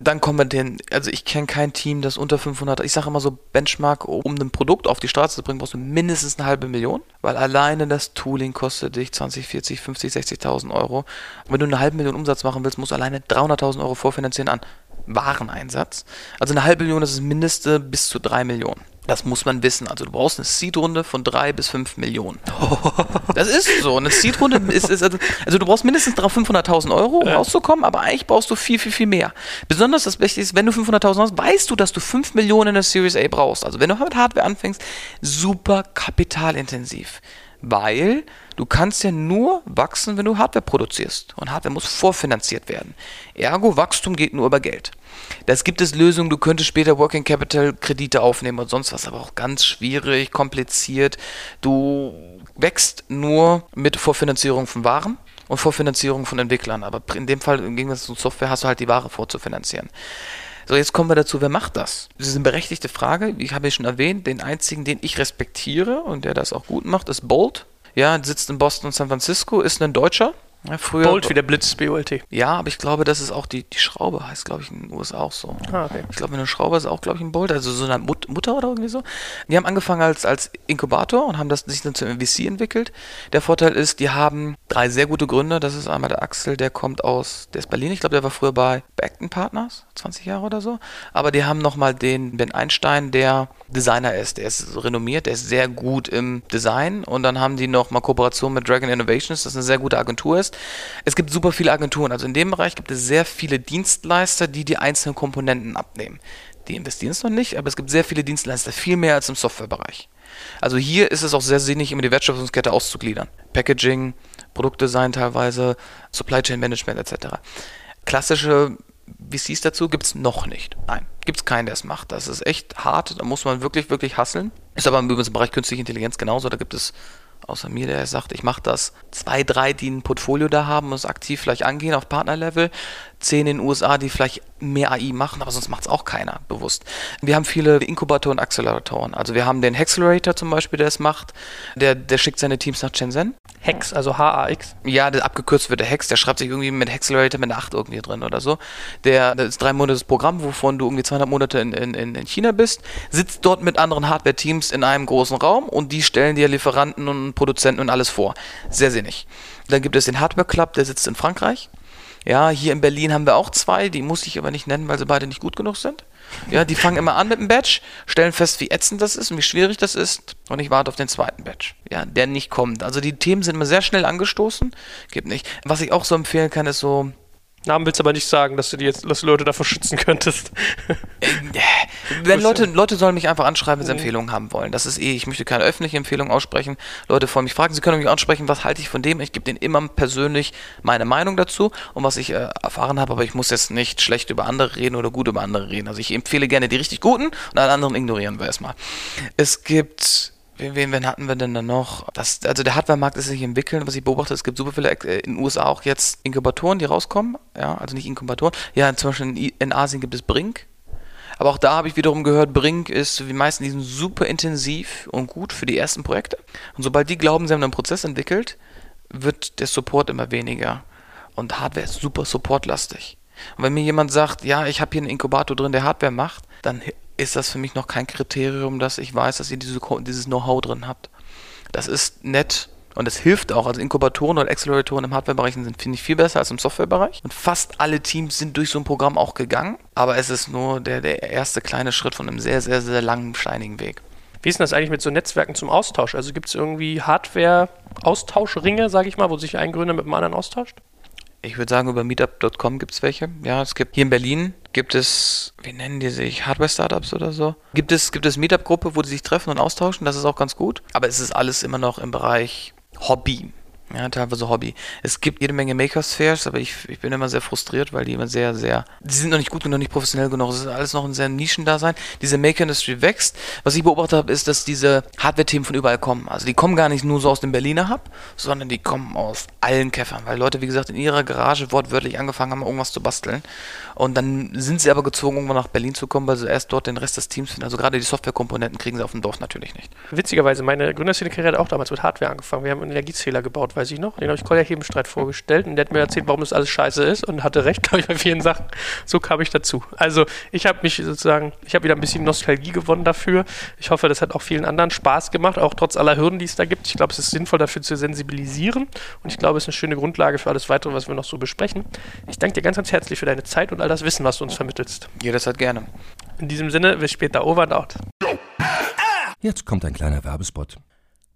Dann kommen wir den, also ich kenne kein Team, das unter 500, ich sage immer so Benchmark, um ein Produkt auf die Straße zu bringen, brauchst du mindestens eine halbe Million, weil alleine das Tooling kostet dich 20, 40, 50, 60.000 Euro. Und wenn du eine halbe Million Umsatz machen willst, musst du alleine 300.000 Euro vorfinanzieren an Wareneinsatz. Also eine halbe Million ist das Mindeste bis zu drei Millionen. Das muss man wissen. Also du brauchst eine Seed-Runde von drei bis fünf Millionen. Das ist so. Eine Seed-Runde ist, ist also, also, du brauchst mindestens 500.000 Euro, um ja. rauszukommen, aber eigentlich brauchst du viel, viel, viel mehr. Besonders das Wichtigste ist, wenn du 500.000 hast, weißt du, dass du 5 Millionen in der Series A brauchst. Also wenn du mit Hardware anfängst, super kapitalintensiv. Weil du kannst ja nur wachsen, wenn du Hardware produzierst. Und Hardware muss vorfinanziert werden. Ergo, Wachstum geht nur über Geld. Das gibt es Lösungen, du könntest später Working Capital Kredite aufnehmen und sonst was, aber auch ganz schwierig, kompliziert. Du wächst nur mit Vorfinanzierung von Waren und Vorfinanzierung von Entwicklern. Aber in dem Fall, im Gegensatz zu Software, hast du halt die Ware vorzufinanzieren. So, jetzt kommen wir dazu, wer macht das? Das ist eine berechtigte Frage. Ich habe ja schon erwähnt, den einzigen, den ich respektiere und der das auch gut macht, ist Bolt. Ja, sitzt in Boston und San Francisco, ist ein Deutscher, ja, früher Bolt wie der Blitz, BOLT. Ja, aber ich glaube, das ist auch die, die Schraube, heißt, glaube ich, in den USA auch so. Ah, okay. Ich glaube, eine Schraube ist auch, glaube ich, ein Bolt, also so eine Mut Mutter oder irgendwie so. Die haben angefangen als, als Inkubator und haben das sich dann zum VC entwickelt. Der Vorteil ist, die haben drei sehr gute Gründer. Das ist einmal der Axel, der kommt aus, der ist Berlin. Ich glaube, der war früher bei Beckton Partners, 20 Jahre oder so. Aber die haben nochmal den Ben Einstein, der Designer ist. Der ist renommiert, der ist sehr gut im Design. Und dann haben die nochmal Kooperation mit Dragon Innovations, das eine sehr gute Agentur ist. Es gibt super viele Agenturen. Also in dem Bereich gibt es sehr viele Dienstleister, die die einzelnen Komponenten abnehmen. Die investieren es noch nicht, aber es gibt sehr viele Dienstleister, viel mehr als im Softwarebereich. Also hier ist es auch sehr sinnig, immer die Wertschöpfungskette auszugliedern. Packaging, Produktdesign teilweise, Supply Chain Management etc. Klassische VCs dazu gibt es noch nicht. Nein, gibt es keinen, der es macht. Das ist echt hart, da muss man wirklich, wirklich hasseln. Ist aber im Bereich künstliche Intelligenz genauso, da gibt es außer mir, der sagt, ich mache das. Zwei, drei, die ein Portfolio da haben und es aktiv vielleicht angehen auf Partnerlevel. Zehn in den USA, die vielleicht mehr AI machen, aber sonst macht es auch keiner bewusst. Wir haben viele Inkubatoren und Acceleratoren. Also wir haben den Hexcelerator zum Beispiel, der es macht. Der, der schickt seine Teams nach Shenzhen. Hex, also H-A-X. Ja, der abgekürzt wird der Hex. Der schreibt sich irgendwie mit Hexcelerator mit einer 8 irgendwie drin oder so. Der, das ist drei Monate Programm, wovon du irgendwie 200 Monate in, in, in China bist. Sitzt dort mit anderen Hardware-Teams in einem großen Raum und die stellen dir Lieferanten und Produzenten und alles vor. Sehr sinnig. Dann gibt es den Hardware Club, der sitzt in Frankreich. Ja, hier in Berlin haben wir auch zwei, die muss ich aber nicht nennen, weil sie beide nicht gut genug sind. Ja, die fangen immer an mit dem Badge, stellen fest, wie ätzend das ist und wie schwierig das ist und ich warte auf den zweiten Badge, ja, der nicht kommt. Also die Themen sind immer sehr schnell angestoßen, gibt nicht. Was ich auch so empfehlen kann, ist so Namen willst du aber nicht sagen, dass du die jetzt, dass du Leute davor schützen könntest. Äh, wenn Leute, Leute sollen mich einfach anschreiben, wenn sie Empfehlungen haben wollen. Das ist eh, ich möchte keine öffentliche Empfehlung aussprechen. Leute wollen mich fragen, sie können mich ansprechen, was halte ich von dem. Ich gebe denen immer persönlich meine Meinung dazu und was ich äh, erfahren habe, aber ich muss jetzt nicht schlecht über andere reden oder gut über andere reden. Also ich empfehle gerne die richtig guten und alle anderen ignorieren wir erstmal. Es gibt Wen, wen, hatten wir denn da noch? Das, also der Hardware-Markt ist sich entwickeln, was ich beobachte, es gibt super viele äh, in den USA auch jetzt Inkubatoren, die rauskommen. Ja, also nicht Inkubatoren. Ja, zum Beispiel in, Asien gibt es Brink. Aber auch da habe ich wiederum gehört, Brink ist wie meisten diesen super intensiv und gut für die ersten Projekte. Und sobald die glauben, sie haben einen Prozess entwickelt, wird der Support immer weniger. Und Hardware ist super supportlastig. Und wenn mir jemand sagt, ja, ich habe hier einen Inkubator drin, der Hardware macht, dann ist das für mich noch kein Kriterium, dass ich weiß, dass ihr diese, dieses Know-how drin habt. Das ist nett und es hilft auch. Also Inkubatoren und Acceleratoren im Hardware-Bereich sind, finde ich, viel besser als im Software-Bereich. Und fast alle Teams sind durch so ein Programm auch gegangen. Aber es ist nur der, der erste kleine Schritt von einem sehr, sehr, sehr langen, steinigen Weg. Wie ist denn das eigentlich mit so Netzwerken zum Austausch? Also gibt es irgendwie Hardware-Austauschringe, sage ich mal, wo sich ein Gründer mit dem anderen austauscht? Ich würde sagen, über meetup.com gibt es welche. Ja, es gibt hier in Berlin gibt es, wie nennen die sich, Hardware-Startups oder so? Gibt es, gibt es Meetup-Gruppe, wo die sich treffen und austauschen? Das ist auch ganz gut. Aber es ist alles immer noch im Bereich Hobby. Ja, teilweise Hobby. Es gibt jede Menge Makerspheres, aber ich, ich bin immer sehr frustriert, weil die immer sehr, sehr, die sind noch nicht gut genug, nicht professionell genug. Es ist alles noch ein sehr Nischendasein. Diese Maker-Industry wächst. Was ich beobachtet habe, ist, dass diese Hardware-Themen von überall kommen. Also die kommen gar nicht nur so aus dem Berliner Hub, sondern die kommen aus allen Käffern, weil Leute, wie gesagt, in ihrer Garage wortwörtlich angefangen haben, irgendwas zu basteln. Und dann sind sie aber gezwungen, irgendwann nach Berlin zu kommen, weil sie erst dort den Rest des Teams finden. Also gerade die Softwarekomponenten kriegen sie auf dem Dorf natürlich nicht. Witzigerweise, meine Gründerszene-Karriere hat auch damals mit Hardware angefangen. Wir haben einen Energiezähler gebaut, weiß ich noch. Den habe ich Kolja Hebenstreit vorgestellt und der hat mir erzählt, warum das alles scheiße ist und hatte recht, glaube ich, bei vielen Sachen. So kam ich dazu. Also ich habe mich sozusagen, ich habe wieder ein bisschen Nostalgie gewonnen dafür. Ich hoffe, das hat auch vielen anderen Spaß gemacht, auch trotz aller Hürden, die es da gibt. Ich glaube, es ist sinnvoll, dafür zu sensibilisieren und ich glaube, es ist eine schöne Grundlage für alles Weitere, was wir noch so besprechen. Ich danke dir ganz, ganz herzlich für deine Zeit und all das Wissen, was du uns vermittelst. Jederzeit gerne. In diesem Sinne, bis später. Over and out. Jetzt kommt ein kleiner Werbespot.